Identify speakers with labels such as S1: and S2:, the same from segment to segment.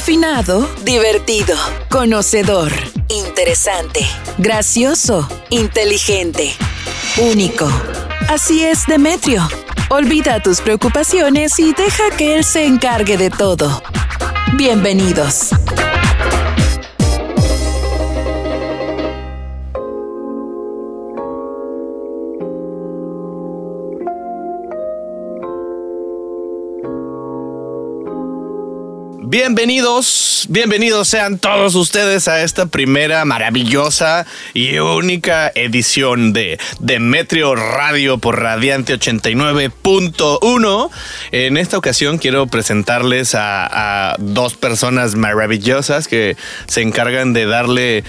S1: Refinado, divertido, conocedor, interesante, gracioso, inteligente, único. Así es Demetrio. Olvida tus preocupaciones y deja que él se encargue de todo. Bienvenidos.
S2: Bienvenidos, bienvenidos sean todos ustedes a esta primera maravillosa y única edición de Demetrio Radio por Radiante 89.1. En esta ocasión quiero presentarles a, a dos personas maravillosas que se encargan de darle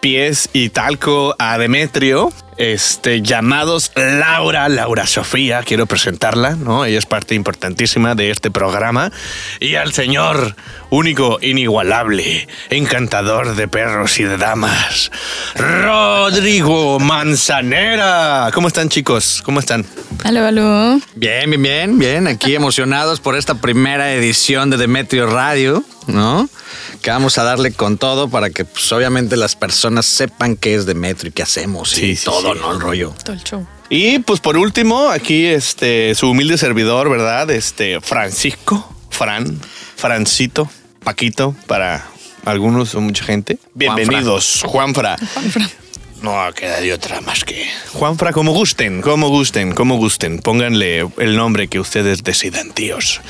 S2: pies y talco a Demetrio este, llamados Laura, Laura Sofía, quiero presentarla, ¿no? Ella es parte importantísima de este programa. Y al señor único, inigualable, encantador de perros y de damas, Rodrigo Manzanera. ¿Cómo están, chicos? ¿Cómo están?
S3: Aló, aló.
S4: Bien, bien, bien, bien. Aquí emocionados por esta primera edición de Demetrio Radio, ¿no? Que vamos a darle con todo para que, pues, obviamente, las personas sepan qué es Demetrio y qué hacemos
S2: Sí,
S4: y
S2: sí,
S4: todo,
S2: sí.
S4: ¿no? El rollo.
S3: Todo el show.
S2: Y pues por último, aquí este su humilde servidor, ¿verdad? Este Francisco, Fran, Francito, Paquito para algunos o mucha gente. Bienvenidos, Juanfra.
S3: Juanfra.
S2: No queda de otra más que Juanfra, como gusten, como gusten, como gusten. Pónganle el nombre que ustedes decidan, tíos.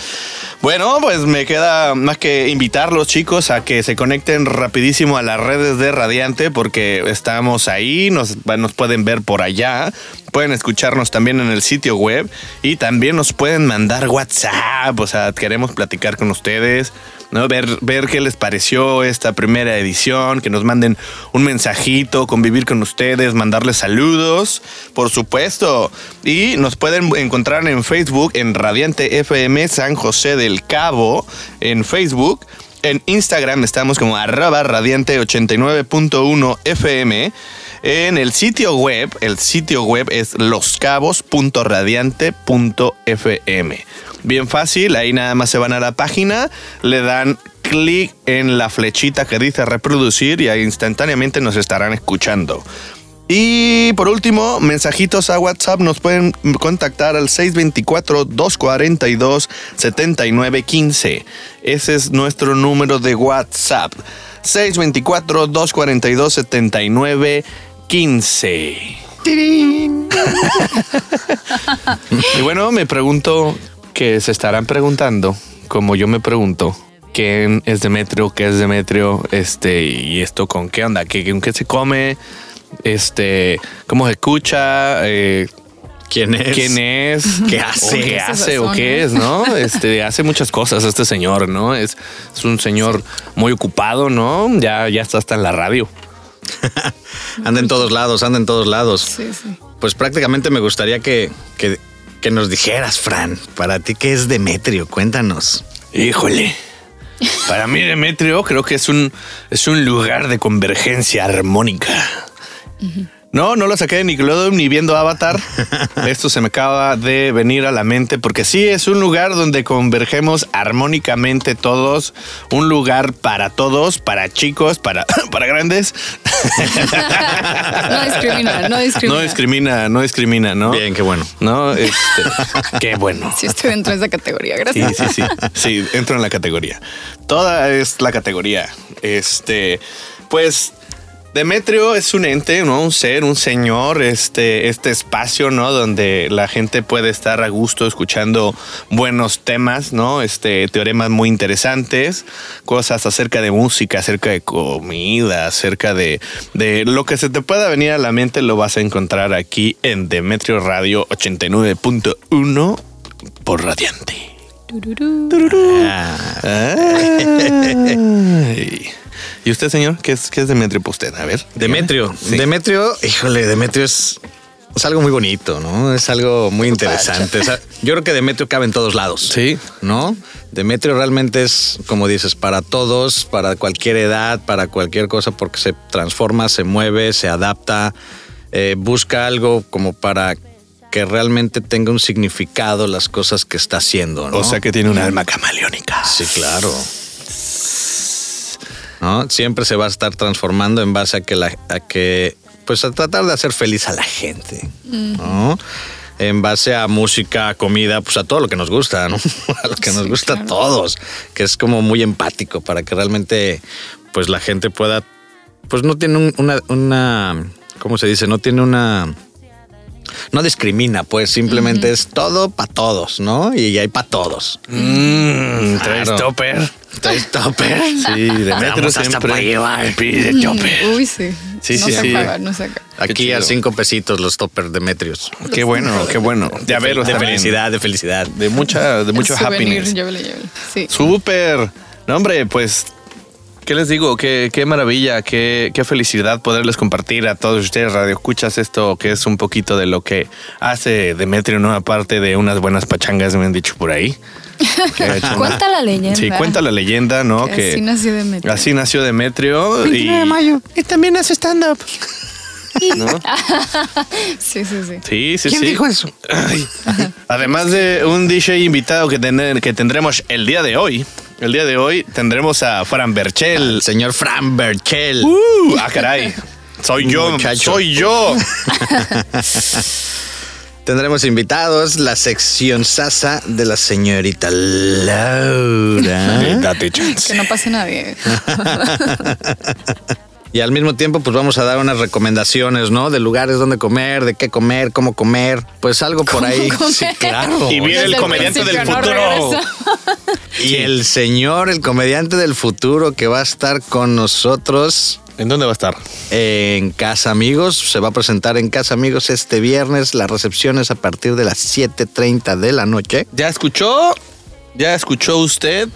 S2: Bueno, pues me queda más que invitarlos, chicos, a que se conecten rapidísimo a las redes de Radiante, porque estamos ahí, nos, pueden ver por allá, pueden escucharnos también en el sitio web y también nos pueden mandar WhatsApp, o sea, queremos platicar con ustedes. ¿no? Ver, ver qué les pareció esta primera edición, que nos manden un mensajito, convivir con ustedes, mandarles saludos, por supuesto. Y nos pueden encontrar en Facebook, en Radiante FM San José del Cabo, en Facebook. En Instagram estamos como arroba radiante89.1 FM. En el sitio web, el sitio web es loscabos.radiante.fm. Bien fácil, ahí nada más se van a la página, le dan clic en la flechita que dice reproducir y ahí instantáneamente nos estarán escuchando. Y por último, mensajitos a WhatsApp nos pueden contactar al 624-242-7915. Ese es nuestro número de WhatsApp. 624-242-7915. y bueno, me pregunto que se estarán preguntando, como yo me pregunto, quién es Demetrio, qué es Demetrio, este, y esto con qué onda, ¿Qué, con qué se come, este, cómo se escucha, eh,
S4: ¿Quién es?
S2: quién es,
S4: ¿Qué
S2: o
S4: hace?
S2: qué hace o qué
S3: ¿no?
S2: es, ¿no? Este, hace muchas cosas este señor, ¿no? Es, es un señor muy ocupado, ¿no? Ya, ya está hasta en la radio.
S4: Anda en todos lados, anda en todos lados.
S3: Sí, sí.
S4: Pues prácticamente me gustaría que, que, que nos dijeras, Fran, para ti, ¿qué es Demetrio? Cuéntanos.
S2: Híjole. Para mí, Demetrio, creo que es un, es un lugar de convergencia armónica. No, no lo saqué de Nickelodeon ni viendo Avatar. Esto se me acaba de venir a la mente porque sí es un lugar donde convergemos armónicamente todos. Un lugar para todos, para chicos, para, para grandes.
S3: No discrimina, no discrimina.
S2: No discrimina, no discrimina, ¿no?
S4: Bien, qué bueno.
S2: No, este, qué bueno.
S3: Sí, estoy dentro de esa categoría.
S2: Sí,
S3: Gracias.
S2: sí, sí. Sí, entro en la categoría. Toda es la categoría. Este, pues. Demetrio es un ente, ¿no? Un ser, un señor, este, este espacio, ¿no? Donde la gente puede estar a gusto escuchando buenos temas, ¿no? Este, teoremas muy interesantes, cosas acerca de música, acerca de comida, acerca de, de lo que se te pueda venir a la mente, lo vas a encontrar aquí en Demetrio Radio 89.1 por Radiante.
S3: Tururú.
S2: Ay. ¿Y usted, señor? ¿Qué es, qué es Demetrio para usted? A ver.
S4: Demetrio.
S2: Sí.
S4: Demetrio, híjole, Demetrio es, es algo muy bonito, ¿no? Es algo muy interesante. O sea, yo creo que Demetrio cabe en todos lados.
S2: Sí.
S4: ¿No? Demetrio realmente es, como dices, para todos, para cualquier edad, para cualquier cosa, porque se transforma, se mueve, se adapta, eh, busca algo como para que realmente tenga un significado las cosas que está haciendo, ¿no?
S2: O sea que tiene un alma camaleónica.
S4: Sí, claro. ¿No? Siempre se va a estar transformando en base a que, la, a que pues a tratar de hacer feliz a la gente, ¿no? En base a música, comida, pues a todo lo que nos gusta, ¿no? A lo que nos gusta a todos, que es como muy empático para que realmente pues la gente pueda, pues no tiene un- una, una, ¿cómo se dice? No tiene una... No discrimina, pues simplemente es todo para todos, ¿no? Y hay para todos.
S2: Mmm, traes
S4: Claro.
S2: topper.
S4: ¿Traes topper?
S2: Sí, Demetrio siempre
S4: para llevar.
S2: pide topper.
S3: Uy, sí.
S2: Sí,
S3: no
S2: sí,
S3: se
S2: sí.
S3: acaba, no se acaba.
S4: Aquí a cinco pesitos los toppers Demetrios.
S2: Qué bueno, qué bueno. Ya verlos
S4: de
S2: también.
S4: felicidad, de felicidad.
S2: De mucha, de mucho happiness.
S3: llévele, llévele. Sí.
S2: Súper. No, hombre, pues, ¿qué les digo? Qué, qué maravilla, qué, qué felicidad poderles compartir a todos ustedes, Radio Escuchas, esto que es un poquito de lo que hace Demetrio, ¿no? Aparte de unas buenas pachangas, me han dicho por ahí. Que ha hecho una-
S3: Cuenta la leyenda.
S2: Sí, cuenta la leyenda, ¿no?
S3: Que así nació Demetrio.
S2: Así nació Demetrio. y,
S4: Y también hace stand-up.
S2: ¿no?
S3: Sí, sí, sí.
S2: Sí, sí,
S4: ¿Quién
S2: sí.
S4: dijo eso?
S2: Ay. Además de un DJ invitado que, tener- que tendremos el día de hoy. El día de hoy tendremos a Fran Berchel.
S4: El señor Fran Berchel.
S2: Uh, ah, caray. Soy yo,
S4: Muchacho.
S2: soy yo.
S4: Tendremos invitados la sección Sasa de la señorita Laura.
S2: Date chance.
S3: Que no pase nadie.
S4: Y al mismo tiempo, pues vamos a dar unas recomendaciones, ¿no? De lugares donde comer, de qué comer, cómo comer. Pues algo por
S3: ¿Cómo
S4: ahí.
S3: comer?
S4: Sí, claro.
S2: Y viene el comediante del
S3: no
S2: futuro.
S4: Y el señor, el comediante del futuro que va a estar con nosotros
S2: ¿En dónde va a estar?
S4: en Casa Amigos. Se va a presentar en Casa Amigos este viernes. La recepción es a partir de las 7.30 de la noche.
S2: ¿Ya escuchó? ¿Ya escuchó usted?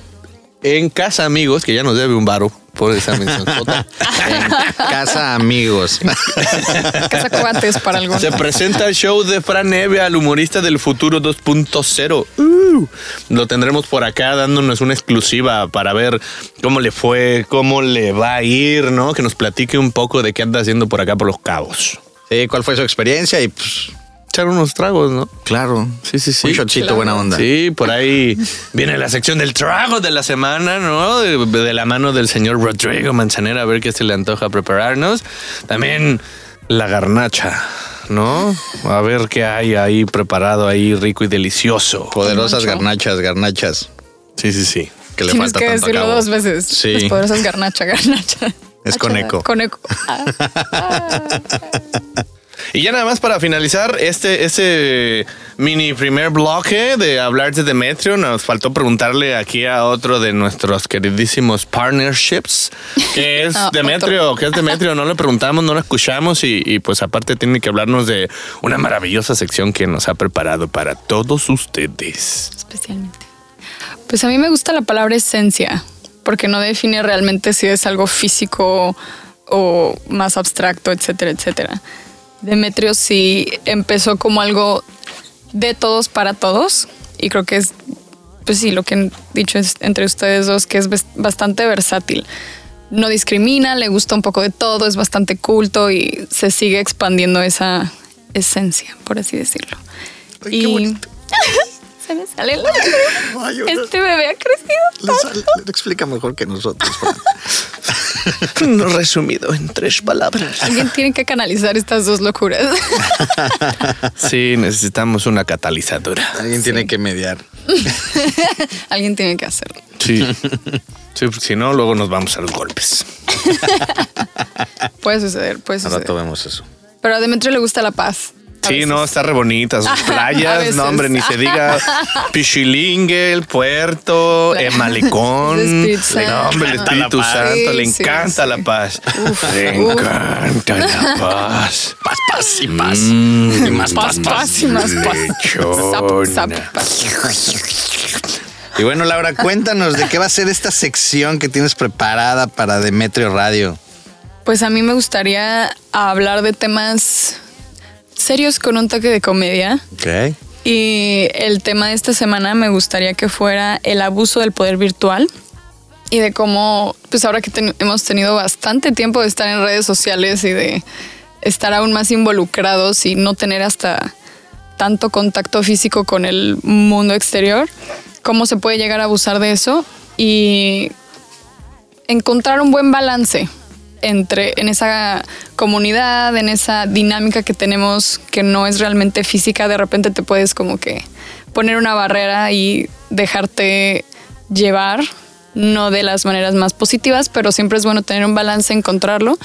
S2: En casa, amigos, que ya nos debe un varo por esa mención.
S4: En Casa Amigos.
S3: Casa cuates para algunos.
S2: Se presenta el show de Fran Evia, el humorista del futuro 2.0. Uh, lo tendremos por acá dándonos una exclusiva para ver cómo le fue, cómo le va a ir, ¿no? Que nos platique un poco de qué anda haciendo por acá por los cabos.
S4: Sí, ¿cuál fue su experiencia? Y pues,
S2: Echar unos tragos, ¿no?
S4: claro.
S2: Sí, sí, sí.
S4: Un shotcito,
S3: Claro.
S4: buena onda.
S2: Sí, por ahí viene la sección del trago de la semana, ¿no? De, de la mano del señor Rodrigo Manzanera, a ver qué se le antoja prepararnos. También la garnacha, ¿no? A ver qué hay ahí preparado ahí rico y delicioso.
S4: Poderosas garnachas, garnachas.
S2: Sí, sí, sí.
S4: Que le
S3: Tienes
S4: falta
S3: que
S4: tanto
S3: decirlo
S4: cabo.
S3: dos veces.
S4: Sí.
S3: Las poderosas garnacha, garnacha.
S4: Es con eco.
S3: Con eco. Ah.
S2: Y ya nada más para finalizar este, este mini primer bloque de hablar de Demetrio, nos faltó preguntarle aquí a otro de nuestros queridísimos partnerships, que es
S3: Ah,
S2: Demetrio, que es Demetrio, no le preguntamos, no lo escuchamos y, y pues aparte tiene que hablarnos de una maravillosa sección que nos ha preparado para todos ustedes.
S3: Especialmente. Pues a mí me gusta la palabra esencia, porque no define realmente si es algo físico o más abstracto, etcétera, etcétera. Demetrio sí empezó como algo de todos para todos y creo que es, pues sí, lo que han dicho es entre ustedes dos, que es bas- bastante versátil. No discrimina, le gusta un poco de todo, es bastante culto y se sigue expandiendo esa esencia, por así decirlo.
S4: Ay, qué bonito.
S3: se me sale la
S4: Ay,
S3: Este bebé ha crecido. tanto.
S4: Le explica mejor que nosotros.
S2: Resumido en tres palabras.
S3: Alguien tiene que canalizar estas dos locuras.
S2: Sí, necesitamos una catalizadora.
S4: Alguien tiene que mediar.
S3: Alguien tiene que hacerlo.
S2: Sí. Sí, porque si no, luego nos vamos a los golpes.
S3: Puede suceder, puede suceder.
S4: rato vemos eso.
S3: Pero a Demetrio le gusta la paz.
S2: Sí,
S3: veces.
S2: no, está re bonita. Sus playas, no, hombre, ni se diga Pichilingue, el puerto, el malecón.
S3: El Espíritu
S2: No, hombre, el. Espíritu
S4: La paz.
S2: Santo, le encanta
S3: sí.
S2: la paz. le encanta la paz.
S4: Paz, paz y paz.
S2: Mm,
S4: y más
S3: Paz, paz y más paz.
S4: Y bueno, Laura, cuéntanos de qué va a ser esta sección que tienes preparada para Demetrio Radio.
S3: Pues a mí me gustaría hablar de temas serios con un toque de comedia.
S4: Ok.
S3: Y el tema de esta semana me gustaría que fuera el abuso del poder virtual y de cómo, pues ahora que ten- hemos tenido bastante tiempo de estar en redes sociales y de estar aún más involucrados y no tener hasta tanto contacto físico con el mundo exterior, cómo se puede llegar a abusar de eso y encontrar un buen balance entre en esa comunidad, en esa dinámica que tenemos que no es realmente física, de repente te puedes como que poner una barrera y dejarte llevar, no de las maneras más positivas, pero siempre es bueno tener un balance, encontrarlo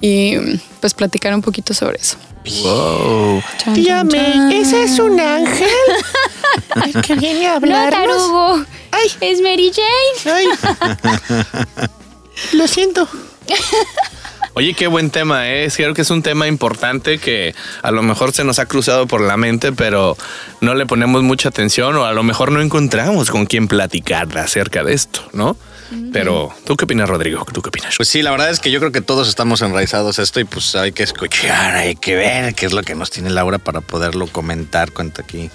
S3: y pues platicar un poquito sobre eso.
S2: Wow.
S3: Chan.
S5: ¿ese es un ángel? ¿El que viene a
S6: No,
S5: hablarnos?
S6: tarugo.
S5: Ay.
S6: Es Mary Jane.
S5: Ay. Lo siento.
S2: Oye, qué buen tema es. Creo que es un tema importante que a lo mejor se nos ha cruzado por la mente, pero no le ponemos mucha atención o a lo mejor no encontramos con quién platicar acerca de esto, ¿no? Pero, ¿tú qué opinas, Rodrigo? ¿Tú qué opinas?
S4: Pues sí, la verdad es que yo creo que todos estamos enraizados a esto y pues hay que escuchar, hay que ver qué es lo que nos tiene Laura para poderlo comentar, cuenta aquí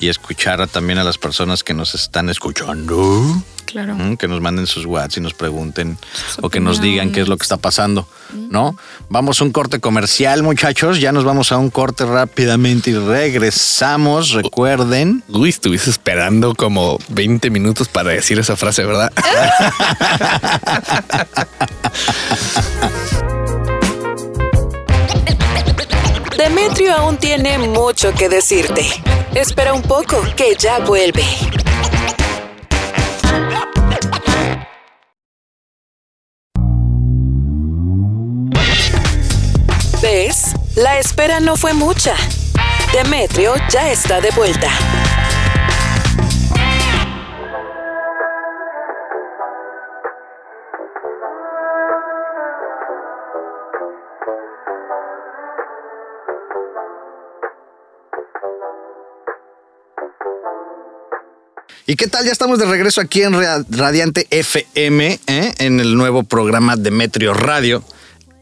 S4: y escuchar también a las personas que nos están escuchando,
S3: Claro.
S4: ¿m? que nos manden sus WhatsApp y nos pregunten o que nos digan qué es lo que está pasando, ¿no? Vamos a un corte comercial, muchachos, ya nos vamos a un corte rápidamente y regresamos, recuerden.
S2: Uy, estuviste esperando como 20 minutos para decir esa frase, ¿verdad?
S1: Demetrio aún tiene mucho que decirte. Espera un poco, que ya vuelve. ¿Ves? La espera no fue mucha. Demetrio ya está de vuelta.
S4: ¿Y qué tal? Ya estamos de regreso aquí en Ra- Radiante FM, ¿eh? en el nuevo programa Demetrio Radio.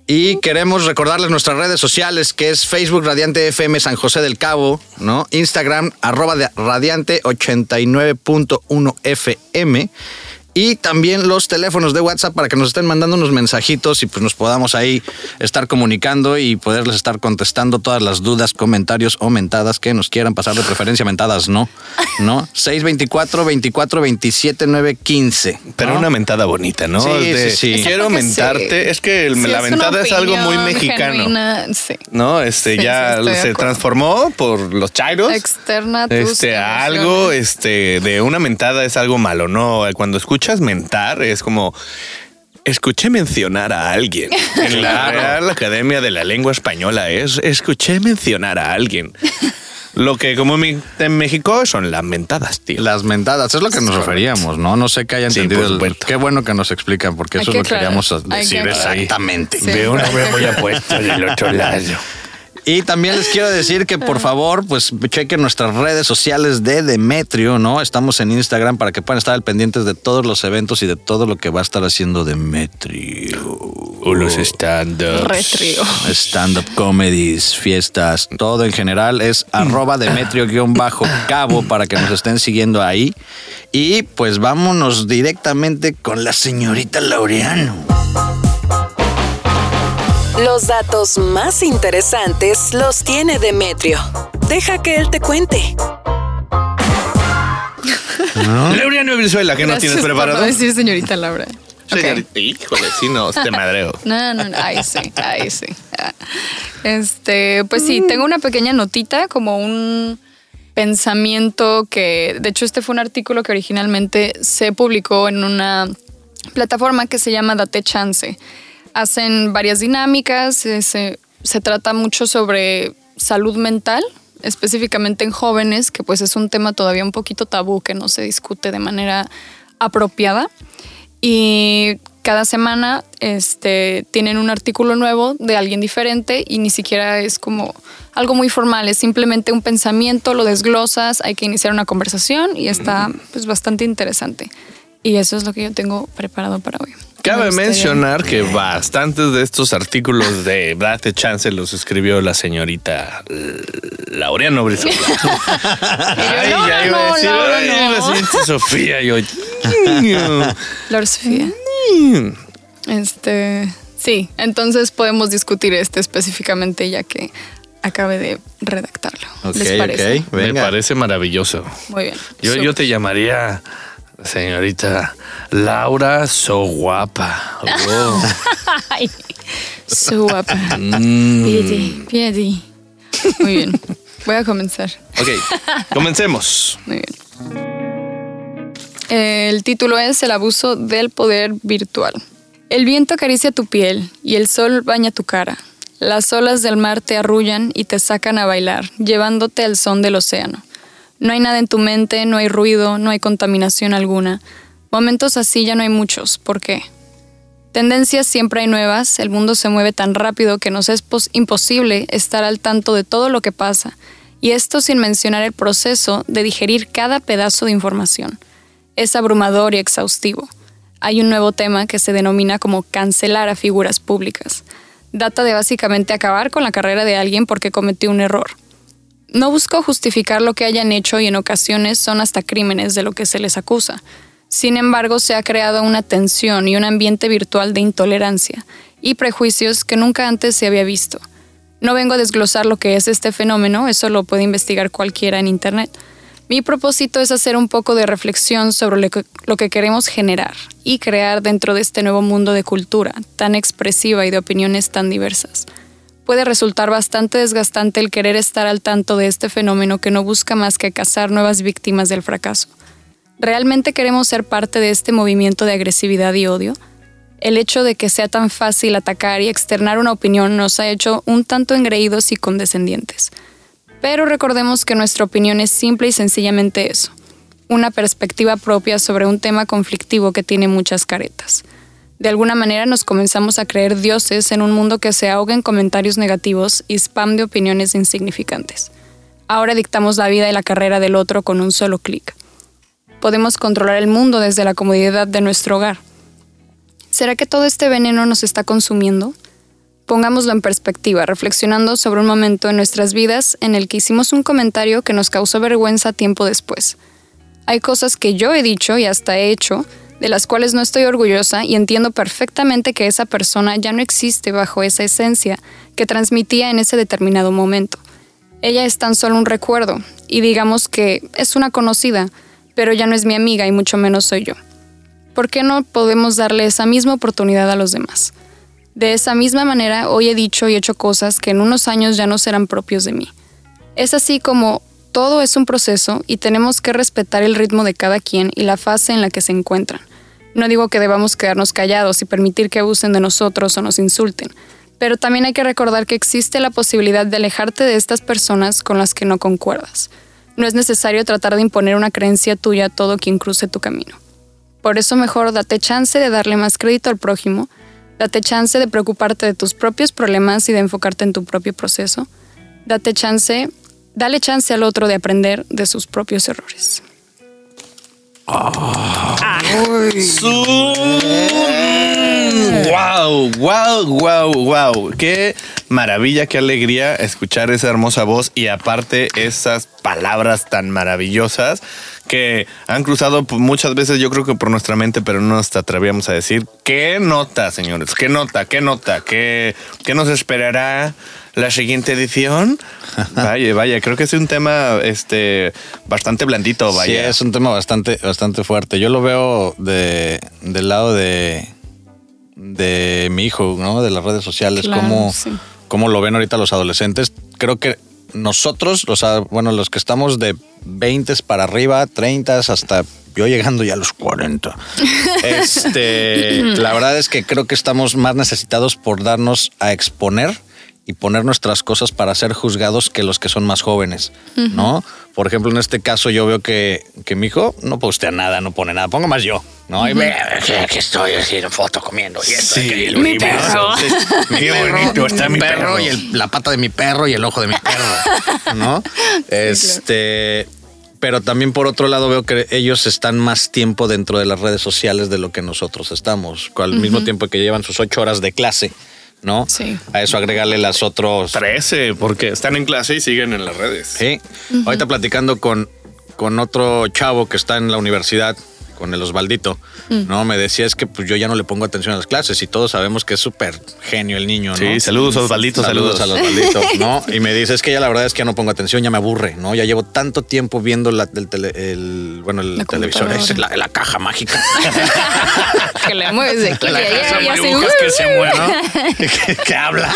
S4: Y queremos recordarles nuestras redes sociales, que es Facebook Radiante FM San José del Cabo, ¿no? Instagram, arroba de Radiante 89.1 FM. Y también los teléfonos de WhatsApp para que nos estén mandando unos mensajitos y pues nos podamos ahí estar comunicando y poderles estar contestando todas las dudas, comentarios o mentadas que nos quieran pasar de preferencia mentadas, no, ¿no? 624 24 27 915.
S2: Pero
S4: ¿no?
S2: una mentada bonita, ¿no?
S4: Sí,
S2: De,
S4: sí, sí.
S2: Quiero mentarte. Es que el-
S3: Sí,
S2: la mentada es algo muy mexicano.
S3: genuina, sí.
S2: ¿No? Este
S3: Sí,
S2: ya se transformó por los chairos.
S3: Externa tus
S2: Este, algo, este, de una mentada es algo malo, ¿no? Cuando escuchas mentar es como. Escuché mencionar a alguien. En la Real Academia de la Lengua Española es escuché mencionar a alguien. Lo que como en México son las mentadas, tío.
S4: Las mentadas, es lo que nos referíamos, ¿no? No sé que hayan
S2: Sí,
S4: entendido. el-. Qué bueno que nos explican, porque eso es lo que queríamos decir exactamente.
S3: Sí.
S2: Veo una muy apuesto del otro lado.
S4: Y también les quiero decir que por favor, pues chequen nuestras redes sociales de Demetrio, ¿no? Estamos en Instagram para que puedan estar al pendientes de todos los eventos y de todo lo que va a estar haciendo Demetrio.
S2: O los stand-ups.
S4: Stand-up comedies, fiestas, todo en general es arroba Demetrio-cabo para que nos estén siguiendo ahí. Y pues vámonos directamente con la señorita Laureano.
S1: Los datos más interesantes los tiene Demetrio. Deja que él te cuente.
S2: Laureano Brizuela, ¿qué no
S3: Gracias
S2: tienes
S3: por
S2: preparado?
S3: no decir señorita Laura.
S2: Señorita, Híjole, sí, no, te madreo.
S3: No, no, no, ahí sí, ahí sí. Este, pues sí, tengo una pequeña notita, como un pensamiento que, de hecho, este fue un artículo que originalmente se publicó en una plataforma que se llama Date Chance. Hacen varias dinámicas, eh, se, se trata mucho sobre salud mental, específicamente en jóvenes, que pues es un tema todavía un poquito tabú, que no se discute de manera apropiada. Y cada semana este, tienen un artículo nuevo de alguien diferente y ni siquiera es como algo muy formal, es simplemente un pensamiento, lo desglosas, hay que iniciar una conversación y está pues bastante interesante. Y eso es lo que yo tengo preparado para hoy.
S2: Cabe
S3: Me
S2: mencionar que bastantes de estos artículos de Date Chance los escribió la señorita Laureano Brizuela. Ay,
S3: no,
S2: ya
S3: no,
S2: iba a
S3: no,
S2: decir,
S3: Laura,
S2: ay,
S3: no.
S2: la señorita Sofía, yo.
S3: Laura Sofía. Este, sí, entonces podemos discutir este específicamente ya que acabe de redactarlo.
S4: Ok,
S3: ¿Les parece?
S4: ok,
S2: Me parece maravilloso.
S3: Muy bien.
S2: Yo, yo te llamaría Señorita Laura, so guapa. Oh.
S3: So guapa. Piedi, piedi. Muy bien. Voy a comenzar.
S2: Ok, comencemos.
S3: Muy bien. El título es El abuso del poder virtual. El viento acaricia tu piel y el sol baña tu cara. Las olas del mar te arrullan y te sacan a bailar, llevándote al son del océano. No hay nada en tu mente, no hay ruido, no hay contaminación alguna. Momentos así ya no hay muchos. ¿Por qué? Tendencias siempre hay nuevas, el mundo se mueve tan rápido que nos es pos- imposible estar al tanto de todo lo que pasa, y esto sin mencionar el proceso de digerir cada pedazo de información. Es abrumador y exhaustivo. Hay un nuevo tema que se denomina como cancelar a figuras públicas. Data de básicamente acabar con la carrera de alguien porque cometió un error. No busco justificar lo que hayan hecho y en ocasiones son hasta crímenes de lo que se les acusa. Sin embargo, se ha creado una tensión y un ambiente virtual de intolerancia y prejuicios que nunca antes se había visto. No vengo a desglosar lo que es este fenómeno, eso lo puede investigar cualquiera en Internet. Mi propósito es hacer un poco de reflexión sobre lo que, queremos generar y crear dentro de este nuevo mundo de cultura tan expresiva y de opiniones tan diversas puede resultar bastante desgastante el querer estar al tanto de este fenómeno que no busca más que cazar nuevas víctimas del fracaso. ¿Realmente queremos ser parte de este movimiento de agresividad y odio? El hecho de que sea tan fácil atacar y externar una opinión nos ha hecho un tanto engreídos y condescendientes. Pero recordemos que nuestra opinión es simple y sencillamente eso, una perspectiva propia sobre un tema conflictivo que tiene muchas caretas. De alguna manera nos comenzamos a creer dioses en un mundo que se ahoga en comentarios negativos y spam de opiniones insignificantes. Ahora dictamos la vida y la carrera del otro con un solo clic. Podemos controlar el mundo desde la comodidad de nuestro hogar. ¿Será que todo este veneno nos está consumiendo? Pongámoslo en perspectiva, reflexionando sobre un momento en nuestras vidas en el que hicimos un comentario que nos causó vergüenza tiempo después. Hay cosas que yo he dicho y hasta he hecho, de las cuales no estoy orgullosa y entiendo perfectamente que esa persona ya no existe bajo esa esencia que transmitía en ese determinado momento. Ella es tan solo un recuerdo, y digamos que es una conocida, pero ya no es mi amiga y mucho menos soy yo. ¿Por qué no podemos darle esa misma oportunidad a los demás? De esa misma manera, hoy he dicho y hecho cosas que en unos años ya no serán propios de mí. Es así como todo es un proceso y tenemos que respetar el ritmo de cada quien y la fase en la que se encuentran. No digo que debamos quedarnos callados y permitir que abusen de nosotros o nos insulten, pero también hay que recordar que existe la posibilidad de alejarte de estas personas con las que no concuerdas. No es necesario tratar de imponer una creencia tuya a todo quien cruce tu camino. Por eso mejor date chance de darle más crédito al prójimo, date chance de preocuparte de tus propios problemas y de enfocarte en tu propio proceso, date chance, dale chance al otro de aprender de sus propios errores.
S2: Wow, wow, wow, wow. Qué maravilla, qué alegría escuchar esa hermosa voz y aparte esas palabras tan maravillosas que han cruzado p- muchas veces yo creo que por nuestra mente, pero no nos atrevíamos a decir. ¿Qué nota, señores? ¿Qué nota? ¿Qué nota? ¿Qué, qué nos esperará la siguiente edición? Vaya, vaya, creo que es un tema este bastante blandito,
S4: Sí,
S2: vaya.
S4: es un tema bastante, bastante fuerte. Yo lo veo de, del lado de, de mi hijo, ¿no? De las redes sociales,
S3: Claro,
S4: cómo,
S3: sí.
S4: cómo lo ven ahorita los adolescentes. Creo que nosotros, los, bueno, los que estamos de 20 para arriba, 30 hasta yo llegando ya a los 40. Este, la verdad es que creo que estamos más necesitados por darnos a exponer y poner nuestras cosas para ser juzgados que los que son más jóvenes, ¿no? Por ejemplo, en este caso yo veo que, que mi hijo no postea nada, no pone nada, pongo más yo, ¿no? Y ve, aquí estoy haciendo foto comiendo y esto,
S2: Sí,
S4: y el
S3: mi perro.
S4: Sí, mi
S2: Qué
S4: perro,
S2: bonito está mi perro.
S4: y el- la pata de mi perro y el ojo de mi perro, ¿no? Este, pero también por otro lado veo que ellos están más tiempo dentro de las redes sociales de lo que nosotros estamos, al mismo tiempo que llevan sus ocho horas de clase, ¿no?
S3: Sí.
S4: A eso agregarle las otros
S2: 13, porque están en clase y siguen en las redes.
S4: Sí. Ahorita platicando con, con otro chavo que está en la universidad, con el Osvaldito, ¿no? Me decía es que pues yo ya no le pongo atención a las clases y todos sabemos que es súper genio el niño, ¿no?
S2: Sí, saludos Osvaldito,
S4: Saludos,
S2: saludos.
S4: a Osvaldito, ¿no? Y me dice, es que ya la verdad es que ya no pongo atención, ya me aburre, ¿no? Ya llevo tanto tiempo viendo la, el, tele- el- bueno, el
S3: La
S4: televisor, es la, la caja mágica.
S3: Que le mueves de aquí y
S4: La
S3: allá
S4: casa
S3: y hace,
S4: Marujas
S3: "Uh".
S4: que se mueve, que, que habla.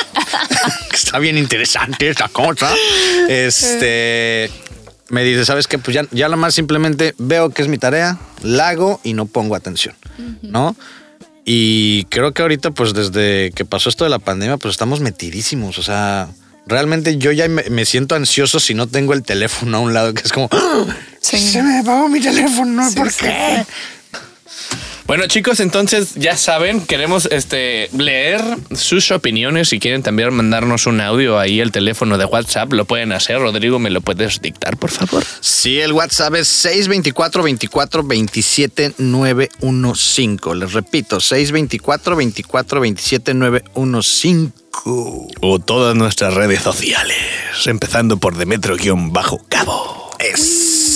S4: Que Está bien interesante esta cosa. Este me dice, ¿sabes qué? Pues ya, ya lo más simplemente veo que es mi tarea, la hago y no pongo atención, ¿no? Y creo que ahorita, pues desde que pasó esto de la pandemia, pues estamos metidísimos. O sea, realmente yo ya me, me siento ansioso si no tengo el teléfono a un lado, que es como, ¡Ah!
S3: Sí.
S4: se me apagó mi teléfono,
S3: Sí,
S4: ¿por
S3: sí,
S4: qué?
S2: Bueno, chicos, entonces ya saben, queremos este leer sus opiniones. Si quieren también mandarnos un audio ahí al teléfono de WhatsApp, lo pueden hacer. Rodrigo, ¿me lo puedes dictar, por favor?
S4: Sí, el WhatsApp es 624 24 27 915. Les repito, 624 24 27 915.
S2: O todas nuestras redes sociales, empezando por Demetrio-Cabo.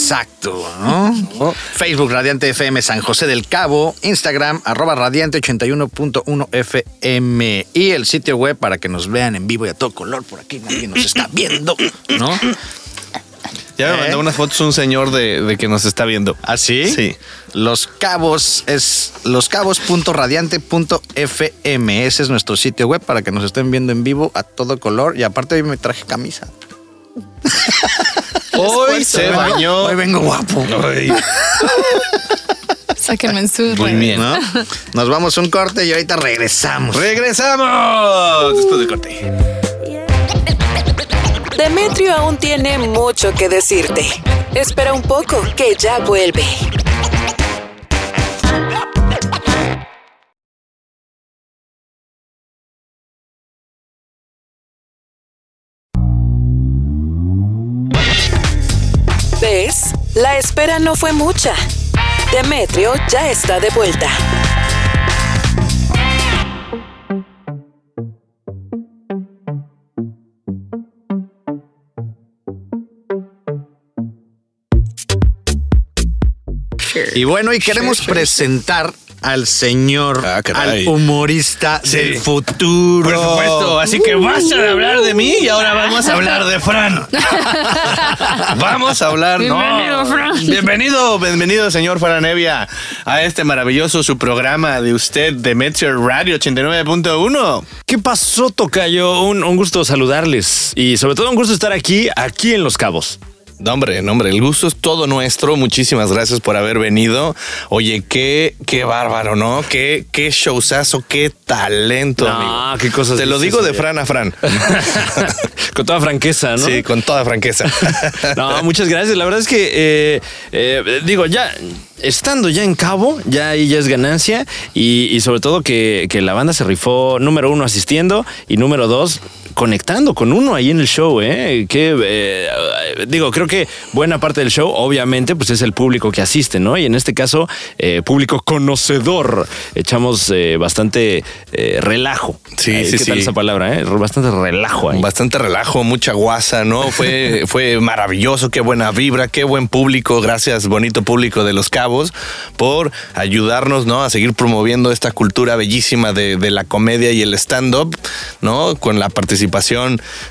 S4: Exacto, ¿no? Facebook Radiante FM San José del Cabo, Instagram arroba radiante 81.1 FM y el sitio web para que nos vean en vivo y a todo color. Por aquí nadie nos está viendo, ¿no?
S2: Ya me
S4: ¿Eh?
S2: mandó unas fotos un señor de, de que nos está viendo.
S4: ¿Ah, sí?
S2: Sí.
S4: Los Cabos es loscabos.radiante.fm. Ese es nuestro sitio web para que nos estén viendo en vivo a todo color. Y aparte hoy me traje camisa.
S2: Hoy se bañó.
S4: Hoy vengo guapo.
S2: Ay,
S3: Sáquenme en sus
S2: Muy bien.
S4: ¿No? Nos vamos a un corte y ahorita regresamos.
S2: ¡Regresamos! Después del corte.
S1: Demetrio aún tiene mucho que decirte. Espera un poco, que ya vuelve. La espera no fue mucha. Demetrio ya está de vuelta.
S4: Y bueno, y queremos presentar al señor,
S2: Ah,
S4: al humorista
S2: Sí.
S4: del futuro.
S2: Por supuesto, así que basta de hablar de mí y ahora vamos a hablar de Fran. vamos a hablar. no.
S3: Bienvenido, Fran.
S2: Bienvenido, bienvenido, señor Fran Evia, a este maravilloso su programa de usted de Metro Radio 89.1.
S6: ¿Qué pasó, Tocayo? Un, un gusto saludarles y sobre todo un gusto estar aquí, aquí en Los Cabos.
S2: No, hombre, no, hombre, el gusto es todo nuestro. Muchísimas gracias por haber venido. Oye, qué, qué bárbaro, ¿no? Qué, qué showzazo, qué talento,
S6: No,
S2: amigo.
S6: qué cosas
S2: Te lo digo de. Fran a Fran.
S6: Con toda franqueza, ¿no?
S2: Sí, con toda franqueza.
S6: No, muchas gracias. La verdad es que, eh, eh, digo, ya estando ya en cabo, ya ahí ya es ganancia y, y sobre todo que, que la banda se rifó, número uno, asistiendo y número dos, conectando con uno ahí en el show, ¿eh? Que, eh, digo, creo que buena parte del show, obviamente, pues es el público que asiste, ¿no? Y en este caso, eh, público conocedor. Echamos eh, bastante eh, relajo.
S2: Sí, sí,
S6: ¿Qué tal
S2: sí.
S6: esa palabra, eh? Bastante relajo ahí.
S2: Bastante relajo, mucha guasa, ¿no? Fue, fue maravilloso, qué buena vibra, qué buen público. Gracias, bonito público de Los Cabos, por ayudarnos, ¿no? A seguir promoviendo esta cultura bellísima de, de la comedia y el stand-up, ¿no? Con la participación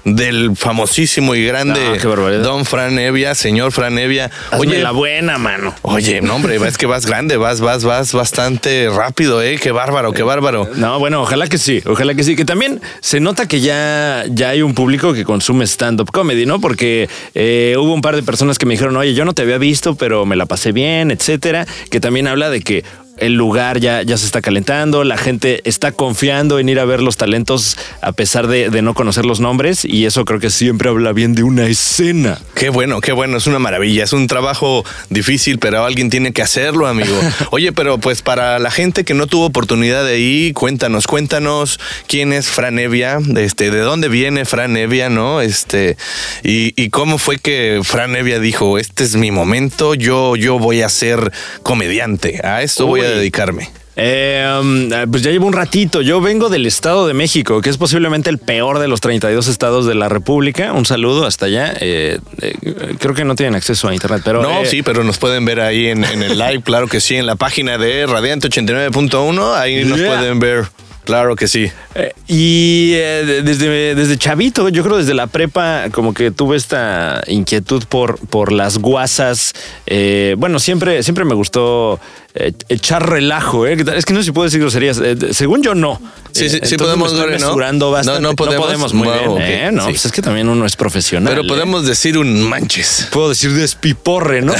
S2: del famosísimo y grande
S6: Ah.
S2: Don Fran Evia, señor Fran Evia.
S6: Oye, la buena, mano.
S2: Oye, no, hombre, es que vas grande, vas, vas, vas bastante rápido, ¿eh? Qué bárbaro, qué bárbaro.
S6: No, bueno, ojalá que sí, ojalá que sí. Que también se nota que ya, ya hay un público que consume stand-up comedy, ¿no? Porque eh, hubo un par de personas que me dijeron, oye, yo no te había visto, pero me la pasé bien, etcétera. Que también habla de que el lugar ya, ya se está calentando, la gente está confiando en ir a ver los talentos a pesar de, de no conocer los nombres, y eso creo que siempre habla bien de una escena.
S2: Qué bueno, qué bueno, es una maravilla, es un trabajo difícil, pero alguien tiene que hacerlo, amigo. Oye, pero pues para la gente que no tuvo oportunidad de ir, cuéntanos, cuéntanos quién es Fran Evia, este, de dónde viene Fran Evia, ¿no? Este, y, y cómo fue que Fran Evia dijo, este es mi momento, yo, yo voy a ser comediante, a esto voy a dedicarme?
S6: Eh, um, pues ya llevo un ratito. Yo vengo del Estado de México, que es posiblemente el peor de los 32 estados de la República. Un saludo hasta allá. Eh, eh, creo que no tienen acceso a internet, pero.
S2: No,
S6: eh,
S2: sí, pero nos pueden ver ahí en, en el live, claro que sí, en la página de Radiante 89.1, ahí nos
S6: Yeah.
S2: pueden ver. Claro que sí.
S6: Eh, y eh, de- desde, desde chavito, yo creo desde la prepa, como que tuve esta inquietud por, por las guasas. Eh, bueno, siempre, siempre me gustó eh, echar relajo. ¿eh? Es que no sé si puedo decir groserías. Eh, según yo, no.
S2: Sí, sí, sí podemos,
S6: me
S2: ¿no?
S6: bastante.
S2: No, no podemos.
S6: muy
S2: Wow,
S6: bien. ¿eh? No,
S2: sí.
S6: pues es que también uno es profesional.
S2: Pero podemos decir un manches.
S6: Puedo decir despiporre, ¿no?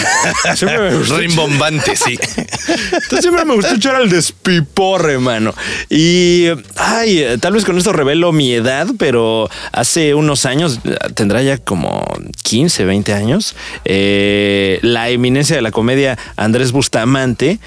S2: Rimbombante, sí.
S6: entonces siempre me gustó echar al despiporre, mano. Y, ay, tal vez con esto revelo mi edad, pero hace unos años, tendrá ya como 15, 20 años, la eminencia de la comedia Andrés Bustamante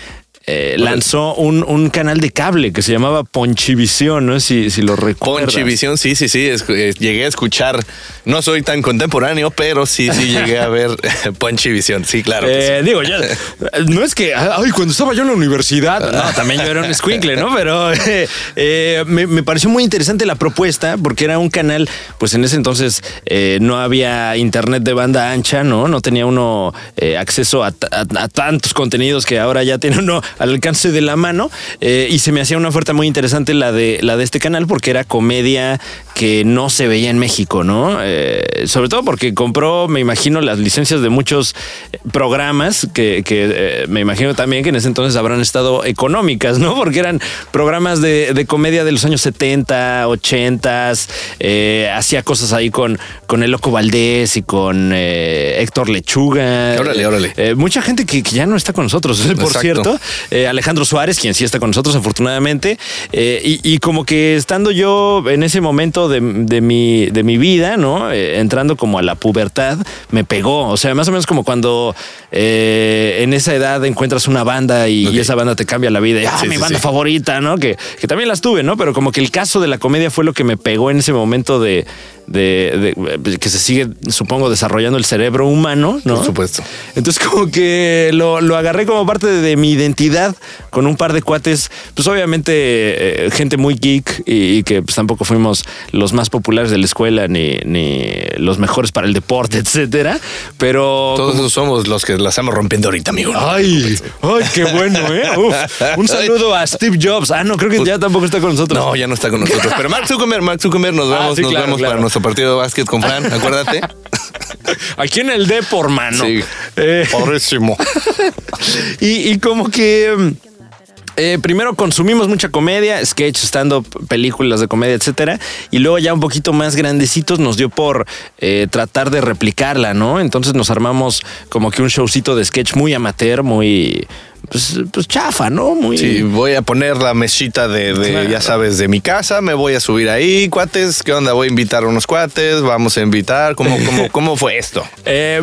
S6: eh, lanzó un, un canal de cable que se llamaba Ponchivisión, no si, si lo recuerdas.
S2: Ponchivisión, sí, sí, sí. es- eh, llegué a escuchar. No soy tan contemporáneo, pero sí, sí llegué a ver Ponchivisión. Sí, claro. sí.
S6: Eh, digo, ya, no es que, ay, cuando estaba yo en la universidad, no, también yo era un squinkle, ¿no? Pero eh, eh, me, me pareció muy interesante la propuesta porque era un canal, pues en ese entonces eh, no había internet de banda ancha, ¿no? No tenía uno eh, acceso a- a tantos contenidos que ahora ya tiene uno al alcance de la mano eh, y se me hacía una oferta muy interesante la de, la de este canal porque era comedia que no se veía en México, ¿no? Eh, sobre todo porque compró, me imagino, las licencias de muchos eh, programas que, que, eh, me imagino también que en ese entonces habrán estado económicas, ¿no? Porque eran programas de, de comedia de los años 70, 80, eh, hacía cosas ahí con, con el Loco Valdés y con eh, Héctor Lechuga.
S2: Órale, órale.
S6: Mucha gente que, que ya no está con nosotros, por
S2: Exacto.
S6: cierto. Eh, Alejandro Suárez, quien sí está con nosotros, afortunadamente. Eh, y, y como que estando yo en ese momento de, de mi, de mi vida, ¿no? Eh, entrando como a la pubertad, me pegó. O sea, más o menos como cuando en esa edad encuentras una banda y, esa banda te cambia la vida. Y, ah,
S2: Sí,
S6: mi
S2: sí,
S6: banda
S2: sí.
S6: favorita, ¿no? Que, que también las tuve, ¿no? Pero como que el caso de la comedia fue lo que me pegó en ese momento de, de- de- que se sigue, supongo, desarrollando el cerebro humano, ¿no?
S2: Por supuesto.
S6: Entonces como que lo, lo agarré como parte de, de mi identidad con un par de cuates, pues obviamente eh, gente muy geek y, y que pues, tampoco fuimos los más populares de la escuela ni, ni los mejores para el deporte, etcétera. Pero
S2: Todos
S6: como-
S2: somos los que la estamos rompiendo ahorita, amigo.
S6: Ay, ay, qué bueno, ¿eh? Uf, un saludo a Steve Jobs. Ah, no, creo que ya tampoco está con nosotros.
S2: No, ya no está con nosotros. Pero Mark Zuckerberg, Mark Zuckerberg, nos
S6: Ah,
S2: vemos,
S6: sí,
S2: nos
S6: claro,
S2: vemos
S6: claro.
S2: para nuestro partido de básquet con Fran, acuérdate.
S6: Aquí en el Depor, mano.
S2: Sí.
S6: Eh,
S2: Pobrísimo.
S6: y, y como que mm, eh, primero consumimos mucha comedia, sketch, stand-up, películas de comedia, etcétera. Y luego ya un poquito más grandecitos nos dio por eh, tratar de replicarla, ¿no? Entonces nos armamos como que un showcito de sketch muy amateur, muy. Pues, pues chafa, ¿no? Muy.
S2: Sí, voy a poner la mesita de, de,
S6: Claro.
S2: ya sabes, de mi casa, me voy a subir ahí, cuates, ¿qué onda? Voy a invitar a unos cuates, vamos a invitar, ¿cómo, cómo, cómo fue esto?
S6: Eh,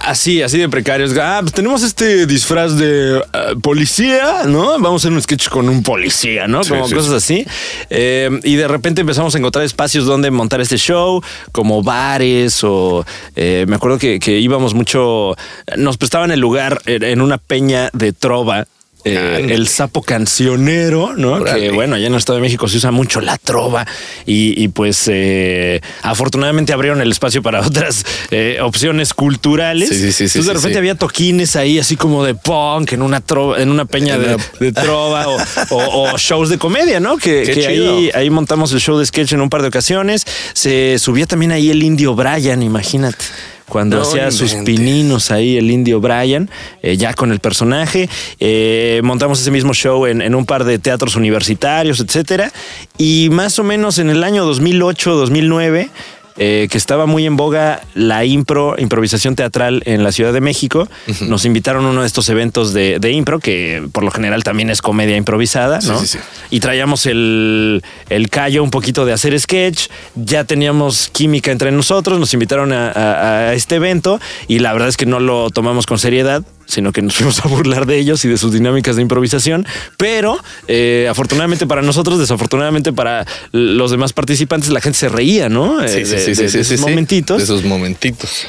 S6: así, así de precarios. Ah, pues tenemos este disfraz de eh, policía, ¿no? Vamos a hacer un sketch con un policía, ¿no?
S2: Sí,
S6: Como
S2: sí,
S6: cosas así. Eh, y de repente empezamos a encontrar espacios donde montar este show, como bares o eh, me acuerdo que, que íbamos mucho, nos prestaban el lugar en en una peña de trova. eh, el sapo cancionero, ¿no? Que bueno, allá en el Estado de México se usa mucho la trova y, y, pues eh, afortunadamente abrieron el espacio para otras eh, opciones culturales.
S2: Sí, sí, sí, sí,
S6: Entonces de repente había toquines ahí así como de punk en una trova, en una peña de, de trova o, o- o shows de comedia, ¿no? Que, que ahí, ahí montamos el show de sketch en un par de ocasiones. Se subía también ahí el indio Brian, imagínate. Cuando
S2: No
S6: hacía sus pininos ahí el indio Brian, eh, ya con el personaje. Eh, montamos ese mismo show en, en un par de teatros universitarios, etcétera. Y más o menos en el año 2008, 2009, eh, que estaba muy en boga la impro, improvisación teatral en la Ciudad de México. Nos invitaron a uno de estos eventos de, de impro, que por lo general también es comedia improvisada, ¿no?
S2: Sí, sí, sí.
S6: Y traíamos el, el callo un poquito de hacer sketch. Ya teníamos química entre nosotros. Nos invitaron a, a- a este evento y la verdad es que no lo tomamos con seriedad sino que nos fuimos a burlar de ellos y de sus dinámicas de improvisación. Pero eh, afortunadamente para nosotros, desafortunadamente para los demás participantes, la gente se reía, ¿no? Eh,
S2: Sí, sí,
S6: de-
S2: sí,
S6: de-
S2: sí,
S6: de
S2: sí,
S6: esos
S2: sí, sí.
S6: momentitos.
S2: De esos momentitos.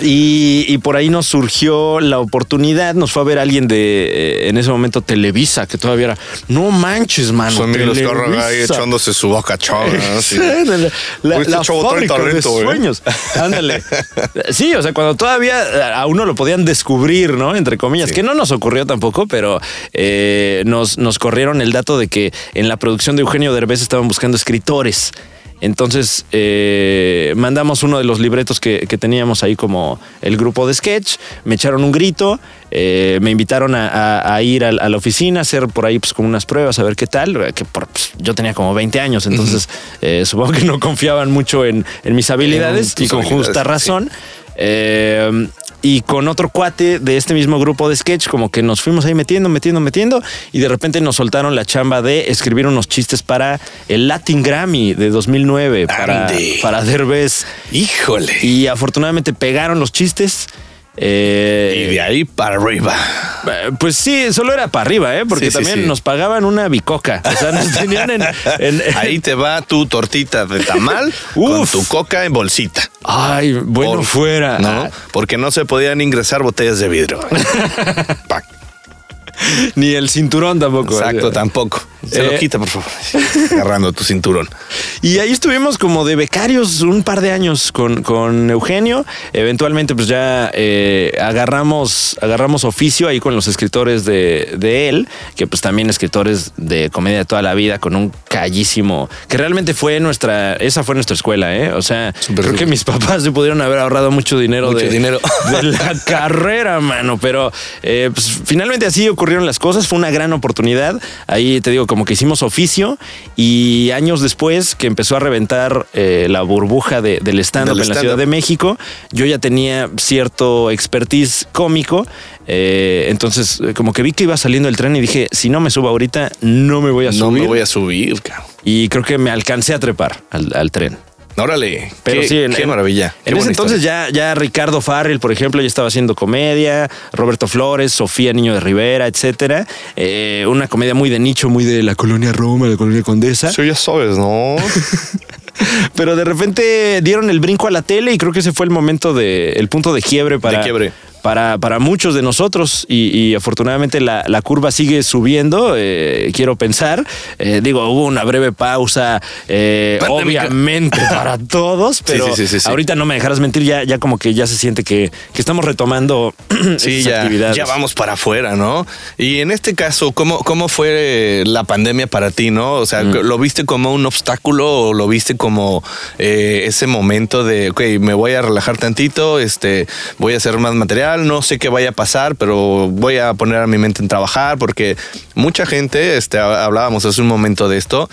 S6: Y, y por ahí nos surgió la oportunidad, nos fue a ver alguien de, eh, en ese momento, Televisa, que todavía era, no manches, mano.
S2: Son Azcárraga ahí
S6: Televisa".
S2: echándose su boca chava. ¿no? Así.
S6: La, la,
S2: trae
S6: fábrica de
S2: talento, ¿eh?
S6: sueños. Ándale. Sí, o sea, cuando todavía a uno lo podían descubrir, ¿no? Entre comillas,
S2: Sí.
S6: que no nos ocurrió tampoco, pero eh, nos, nos corrieron el dato de que en la producción de Eugenio Derbez estaban buscando escritores. Entonces eh, mandamos uno de los libretos que, que teníamos ahí como el grupo de sketch, me echaron un grito, eh, me invitaron a, a- a ir a, la- a la oficina, a hacer por ahí pues como unas pruebas, a ver qué tal, que por- pues, yo tenía como 20 años, entonces eh, supongo que no confiaban mucho en, en mis habilidades y con
S2: habilidades,
S6: justa
S2: sí.
S6: razón. Eh, y con otro cuate de este mismo grupo de sketch, como que nos fuimos ahí metiendo, metiendo, metiendo, y de repente nos soltaron la chamba de escribir unos chistes para el Latin Grammy de 2009, para, para Derbez.
S2: Híjole.
S6: Y afortunadamente pegaron los chistes. Eh,
S2: Y de ahí para arriba.
S6: eh, Pues sí, solo era para arriba, ¿eh? Porque
S2: Sí, sí,
S6: también
S2: sí.
S6: nos pagaban una bicoca. O sea, nos tenían en. en-
S2: Ahí te va tu tortita de tamal con tu coca en bolsita.
S6: Ay, bueno,
S2: Por-
S6: fuera.
S2: ¿No?
S6: Ah,
S2: Porque no se podían ingresar botellas de vidrio.
S6: Ni el cinturón tampoco.
S2: Exacto, tampoco. Se lo
S6: Eh.
S2: quita, por favor. Agarrando tu cinturón.
S6: Y ahí estuvimos como de becarios un par de años con, con Eugenio. Eventualmente, pues ya eh, agarramos, agarramos oficio ahí con los escritores de, de él, que pues también escritores de comedia de toda la vida, con un callísimo, que realmente fue nuestra, esa fue nuestra escuela, ¿eh? O sea,
S2: Súper
S6: creo que mis papás se pudieron haber ahorrado mucho dinero,
S2: Mucho
S6: de,
S2: dinero.
S6: de la carrera, mano. Pero eh, pues, finalmente así ocurrieron las cosas. Fue una gran oportunidad. Ahí te digo, como que hicimos oficio y años después que empezó a reventar eh, la burbuja de- del stand-up en la. Ciudad de México, yo ya tenía cierto expertise cómico. eh, entonces, eh, como que vi que iba saliendo el tren y dije, si no me subo ahorita, no me voy a
S2: No
S6: subir.
S2: me voy a subir, cabrón.
S6: Y creo que me alcancé a trepar al, al tren.
S2: Órale.
S6: Pero
S2: qué,
S6: sí, en,
S2: qué maravilla. Qué
S6: En ese entonces
S2: historia.
S6: ya, ya Ricardo Farrell, por ejemplo, ya estaba haciendo comedia, Roberto Flores, Sofía Niño de Rivera, etcétera. Eh, una comedia muy de nicho, muy de la colonia Roma, la colonia Condesa.
S2: Sí, ya sabes, ¿no?
S6: Pero de repente dieron el brinco a la tele y creo que ese fue el momento de, el punto de quiebre para,
S2: De quiebre.
S6: Para, para muchos de nosotros. Y, y afortunadamente la, la curva sigue subiendo, eh, quiero pensar. Eh, digo, hubo una breve pausa, eh, obviamente para todos, pero
S2: sí, sí, sí,
S6: ahorita no me dejarás mentir, ya, ya como que ya se siente que, que estamos retomando
S2: Sí, ya,
S6: actividades.
S2: ya vamos para afuera, ¿no? Y en este caso, ¿cómo, ¿cómo fue la pandemia para ti, no? O sea, ¿lo viste como un obstáculo o lo viste como ese momento de, ok, me voy a relajar tantito, este, voy a hacer más material, no sé qué vaya a pasar, pero voy a poner a mi mente en trabajar porque mucha gente, este, hab- hablábamos hace un momento de esto,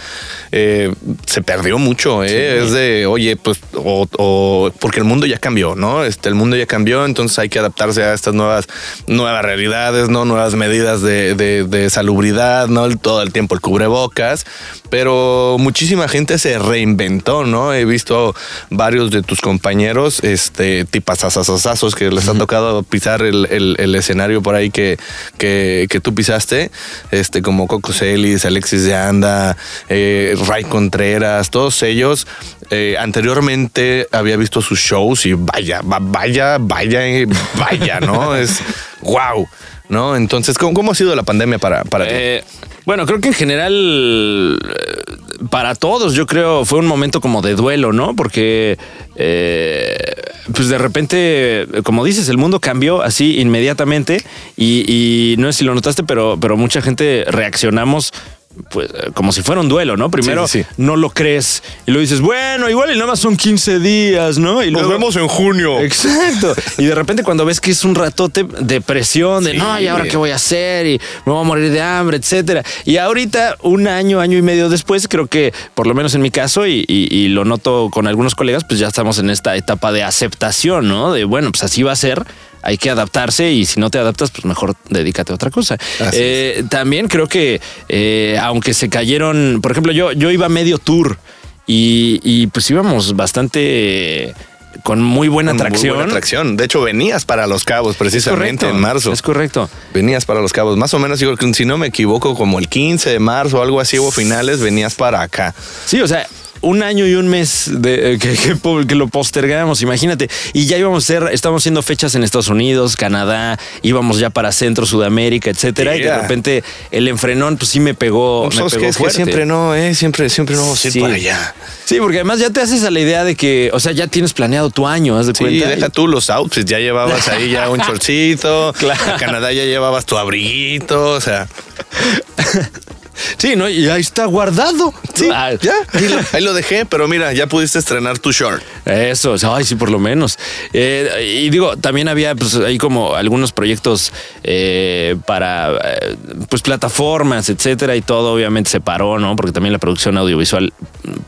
S2: eh, se perdió mucho, ¿eh? Es de, oye, pues, o, o- porque el mundo ya cambió, ¿no? Este, el mundo ya cambió, entonces hay que adaptarse a estas nuevas, nuevas realidades, ¿no? Nuevas medidas de, de- de salubridad, ¿no? El- Todo el tiempo el cubrebocas, pero muchísima gente se reinventó, ¿no? He visto varios de tus compañeros, este, tipasasasazos que les ha tocado pisar el, el- escenario por ahí que, que, tú pisaste, este, como Coco Celis, Alexis de Anda, eh, Ray Contreras, todos ellos. eh, anteriormente había visto sus shows y vaya, va- vaya, vaya, vaya, ¿no? Es wow, ¿no? Entonces, ¿cómo, cómo ha sido la pandemia para, para ti?
S6: Eh, bueno, creo que en general, eh, para todos, yo creo, fue un momento como de duelo, ¿no? Porque, eh, pues de repente, como dices, el mundo cambió así inmediatamente y, y no sé si lo notaste, pero, pero mucha gente reaccionamos. Pues eh, como si fuera un duelo, ¿no? Primero
S2: Sí, sí, sí.
S6: no lo crees y luego dices, bueno, igual y nada más son 15 días, ¿no? Y luego-
S2: en junio.
S6: Exacto. Y de repente cuando ves que es un ratote, depresión, de
S2: Sí.
S6: no, ¿y ahora qué voy a hacer? Y me voy a morir de hambre, etcétera. Y ahorita, un año, año y medio después, creo que, por lo menos en mi caso, y, y- y lo noto con algunos colegas, pues ya estamos en esta etapa de aceptación, ¿no? De bueno, pues así va a ser. Hay que adaptarse y si no te adaptas, pues mejor dedícate a otra cosa. Eh, también creo que, eh, aunque se cayeron, por ejemplo, yo, yo iba medio tour y, y, pues íbamos bastante con muy buena atracción.
S2: buena atracción. De hecho, venías para Los Cabos precisamente
S6: correcto,
S2: en marzo.
S6: Es correcto.
S2: Venías para Los Cabos. Más o menos, si no me equivoco, como el 15 de marzo o algo así, hubo finales, venías para acá.
S6: Sí, o sea, un año y un mes de, eh, que, que que lo postergamos, imagínate. Y ya íbamos a ser, estábamos haciendo fechas en Estados Unidos, Canadá, íbamos ya para Centro, Sudamérica, etcétera. Y de repente el enfrenón, pues sí me pegó. me
S2: ¿Sabes
S6: pegó
S2: qué? Es que
S6: fuerte.
S2: siempre no, ¿eh? Siempre, siempre no vamos a ir
S6: Sí.
S2: para allá.
S6: Sí, porque además ya te haces a la idea de que, o sea, ya tienes planeado tu año, haz de
S2: Sí,
S6: cuenta.
S2: deja tú los outfits. Ya llevabas ahí ya un shortcito.
S6: Claro.
S2: A Canadá ya llevabas tu abriguito. O sea,
S6: Sí, ¿no? Y ahí está guardado.
S2: sí,
S6: Ah,
S2: ya. Ahí lo, ahí lo dejé, pero mira, ya pudiste estrenar tu short.
S6: Eso, ay, sí, por lo menos. Eh, y digo, también había pues ahí como algunos proyectos eh, para eh, pues plataformas, etcétera, y todo obviamente se paró, ¿no? Porque también la producción audiovisual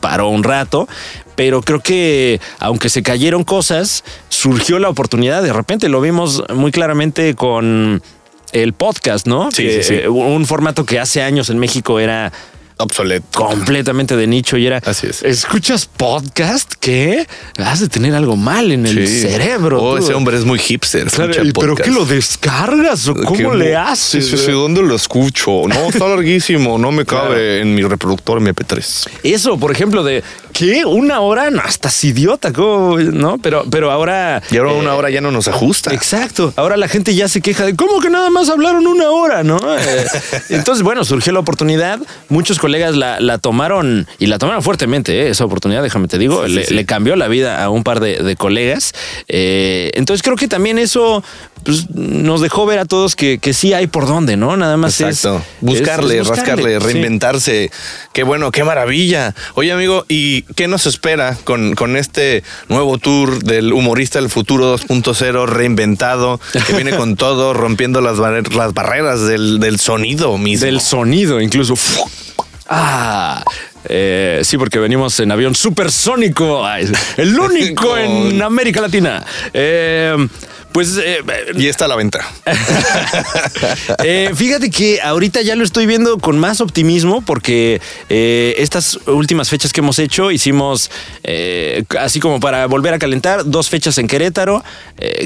S6: paró un rato. Pero creo que aunque se cayeron cosas, surgió la oportunidad. De repente lo vimos muy claramente con el podcast, ¿no?
S2: Sí,
S6: Que,
S2: sí, sí.
S6: eh, Un formato que hace años en México era
S2: Obsoleto.
S6: completamente de nicho y era.
S2: Así es.
S6: ¿Escuchas podcast? ¿Qué? Has de tener algo mal en el
S2: Sí.
S6: cerebro.
S2: Oh,
S6: tú.
S2: ese hombre es muy hipster.
S6: Claro,
S2: escucha
S6: ¿y ¿Pero
S2: podcast.
S6: qué lo descargas o cómo
S2: ¿Qué-
S6: le haces?
S2: Sí, sí, sí, ¿dónde lo escucho? No, está larguísimo, no me cabe en mi reproductor MP3.
S6: Eso, por ejemplo, de ¿qué? ¿Una hora? No, estás idiota, ¿cómo? ¿no? Pero, pero ahora.
S2: Y ahora
S6: eh,
S2: una hora ya no nos ajusta.
S6: Exacto. Ahora la gente ya se queja de cómo que nada más hablaron una hora, ¿no? Eh, entonces, bueno, surgió la oportunidad. Muchos colegas la, la tomaron y la tomaron fuertemente, ¿eh? esa oportunidad, déjame te digo.
S2: Sí, sí,
S6: le,
S2: sí.
S6: le cambió la vida a un par de, de colegas. Eh, entonces, creo que también eso pues, nos dejó ver a todos que, que sí hay por dónde, ¿no? Nada más es-
S2: Exacto.
S6: es-
S2: Buscarle,
S6: es
S2: rascarle,
S6: sí.
S2: reinventarse. Qué bueno, qué maravilla. Oye, amigo, ¿y qué nos espera con, con este nuevo tour del humorista del futuro 2.0 reinventado, que viene con todo, rompiendo las, barre- las barreras del, del sonido mismo?
S6: Del sonido, incluso. Ah, eh, sí, porque venimos en avión supersónico. El único en América Latina. Eh, pues eh,
S2: y está a la venta.
S6: eh, fíjate que ahorita ya lo estoy viendo con más optimismo porque eh, estas últimas fechas que hemos hecho hicimos así como para volver a calentar dos fechas en Querétaro,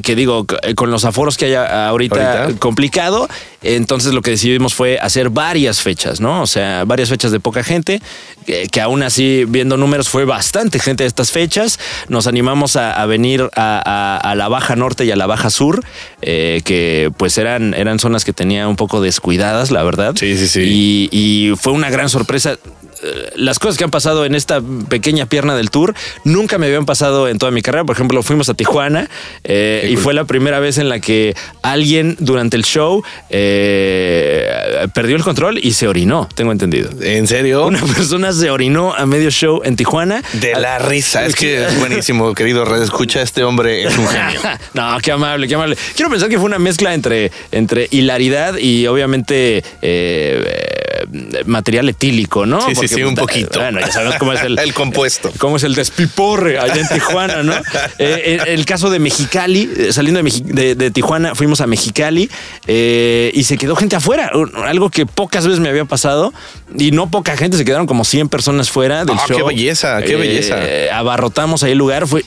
S6: que digo, con los aforos que hay ahorita,
S2: Ahorita.
S6: complicado. Entonces lo que decidimos fue hacer varias fechas, ¿no? O sea, varias fechas de poca gente, que, que aún así, viendo números, fue bastante gente de estas fechas. Nos animamos a, a venir a, a- a la Baja Norte y a la Baja Sur, eh, que pues eran, eran zonas que tenía un poco descuidadas, la verdad.
S2: Sí, sí, sí.
S6: Y, y fue una gran sorpresa. Eh, Las cosas que han pasado en esta pequeña pierna del tour nunca me habían pasado en toda mi carrera. Por ejemplo, fuimos a Tijuana eh, y fue la primera vez en la que alguien durante el show eh, perdió el control y se orinó, tengo entendido.
S2: ¿En serio?
S6: Una persona se orinó a medio show en Tijuana.
S2: De la risa. Es que es buenísimo, querido Red. Escucha, este hombre es un genio.
S6: No, qué amable, qué amable. Quiero pensar que fue una mezcla entre, entre hilaridad y obviamente eh, material etílico, ¿no?
S2: Sí, sí, sí, un
S6: puta,
S2: poquito.
S6: Bueno, ya sabes cómo es el,
S2: El compuesto.
S6: Cómo es el despiporre allá en Tijuana, ¿no? Eh, el, el caso de Mexicali, eh, saliendo de, Mexi- de- de Tijuana, fuimos a Mexicali eh, y se quedó gente afuera, algo que pocas veces me había pasado y no poca gente, se quedaron como 100 personas fuera del
S2: Ah,
S6: show.
S2: qué belleza, qué belleza.
S6: Abarrotamos ahí el lugar, fue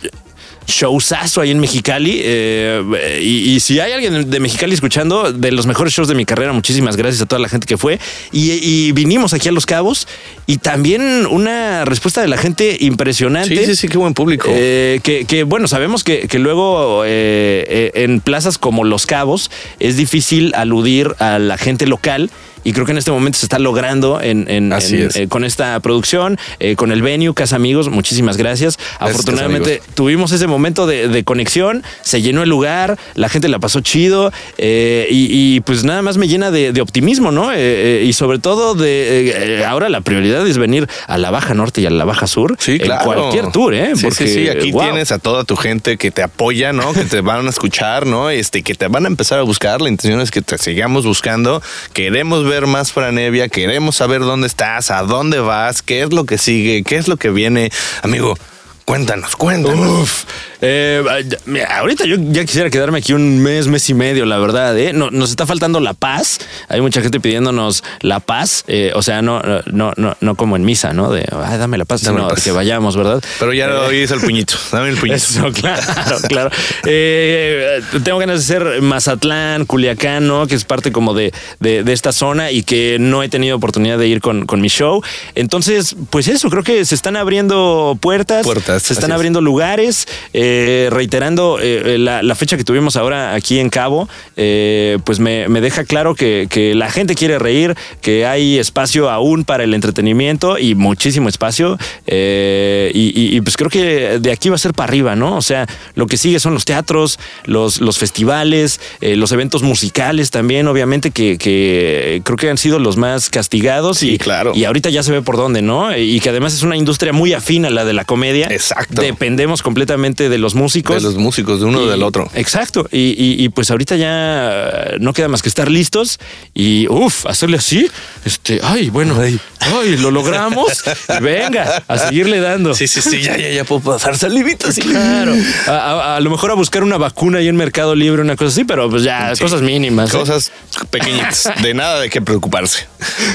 S6: showzazo ahí en Mexicali. eh, y, y si hay alguien de Mexicali escuchando, de los mejores shows de mi carrera, muchísimas gracias a toda la gente que fue. Y, y vinimos aquí a Los Cabos y también una respuesta de la gente impresionante.
S2: Sí, sí, sí, qué buen público.
S6: Eh, que, que, bueno, sabemos que, que luego eh, eh, en plazas como Los Cabos es difícil aludir a la gente local. Y creo que en este momento se está logrando en, en-
S2: Así
S6: en-
S2: es.
S6: eh, con esta producción, eh, con el venue, Casa Amigos. Muchísimas gracias. Afortunadamente tuvimos ese momento de, de conexión, se llenó el lugar, la gente la pasó chido eh, y, y, pues nada más me llena de, de optimismo, ¿no? Y sobre todo de ahora la prioridad es venir a la Baja Norte y a la Baja Sur
S2: Sí, claro.
S6: en cualquier tour, ¿eh?
S2: Sí, sí, sí. Aquí
S6: wow.
S2: tienes a toda tu gente que te apoya, ¿no? Que te van a escuchar, ¿no? Este, que te van a empezar a buscar. La intención es que te sigamos buscando. Queremos ver más Franevia, queremos saber dónde estás, a dónde vas, qué es lo que sigue, qué es lo que viene. Amigo, cuéntanos, cuéntanos.
S6: Uf, Eh, mira, ahorita yo ya quisiera quedarme aquí un mes, mes y medio, la verdad. ¿eh? No, nos está faltando la paz. Hay mucha gente pidiéndonos la paz. eh, o sea, no, no, no, no como en misa, ¿no? De, ay, dame la paz,
S2: Dame
S6: sino
S2: la paz.
S6: que vayamos, ¿verdad?
S2: Pero ya
S6: Eh,
S2: hoy es el puñito. Dame el puñito.
S6: Eso, claro, claro. Eh, tengo ganas de ser Mazatlán, Culiacán, ¿no? Que es parte como de, de- de esta zona y que no he tenido oportunidad de ir con, con mi show. Entonces, pues eso, creo que se están abriendo puertas,
S2: Puertas,
S6: se están
S2: es.
S6: abriendo lugares, eh, reiterando eh, la, la fecha que tuvimos ahora aquí en Cabo, eh, pues me, me deja claro que, que la gente quiere reír, que hay espacio aún para el entretenimiento y muchísimo espacio. eh, y, y- y, pues creo que de aquí va a ser para arriba, ¿no? O sea, lo que sigue son los teatros, los, los festivales, eh, los eventos musicales también, obviamente, que, que creo que han sido los más castigados.
S2: Sí,
S6: y,
S2: claro.
S6: Y ahorita ya se ve por dónde, ¿no? Y que además es una industria muy afín a la de la comedia.
S2: Exacto.
S6: Dependemos completamente de los músicos.
S2: De los músicos, de uno
S6: Y-
S2: del otro.
S6: Exacto. Y, y- pues ahorita ya no queda más que estar listos y uff, hacerle así. Este, ay, bueno, ay, lo logramos. Y venga, a seguirle dando.
S2: Sí, sí, sí, ya, ya, ya puedo pasar salivitas. Sí.
S6: Claro. A, a- a lo mejor a buscar una vacuna ahí en Mercado Libre, una cosa así, pero pues ya,
S2: Sí.
S6: cosas mínimas. ¿eh?
S2: Cosas pequeñitas, de nada de qué preocuparse.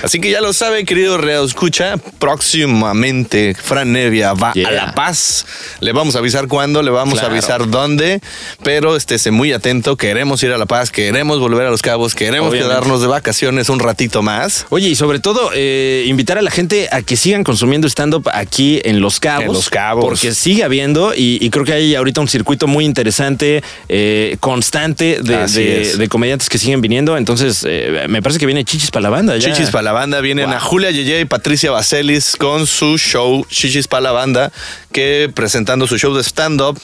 S2: Así que ya lo sabe, querido Reo Escucha, próximamente Fran Nevia va
S6: Yeah.
S2: a La Paz. Le vamos a avisar cuándo, le vamos
S6: Claro.
S2: a avisar dónde, pero estése muy atento, queremos ir a La Paz, queremos volver a Los Cabos, queremos
S6: Obviamente.
S2: quedarnos de vacaciones un ratito más.
S6: Oye, y sobre todo, eh, invitar a la gente a que sigan consumiendo stand-up aquí en Los Cabos.
S2: En Los Cabos.
S6: Porque sigue habiendo y, y creo que hay ahorita un circuito muy interesante, eh, constante de, comediantes que siguen viniendo. Entonces, eh, me parece que viene Chichis para la banda. ya.
S2: Chichis para la banda vienen
S6: Wow.
S2: a Julia Yeye y Patricia Baselis con su show Chichis para la banda, que presentando su show de stand-up,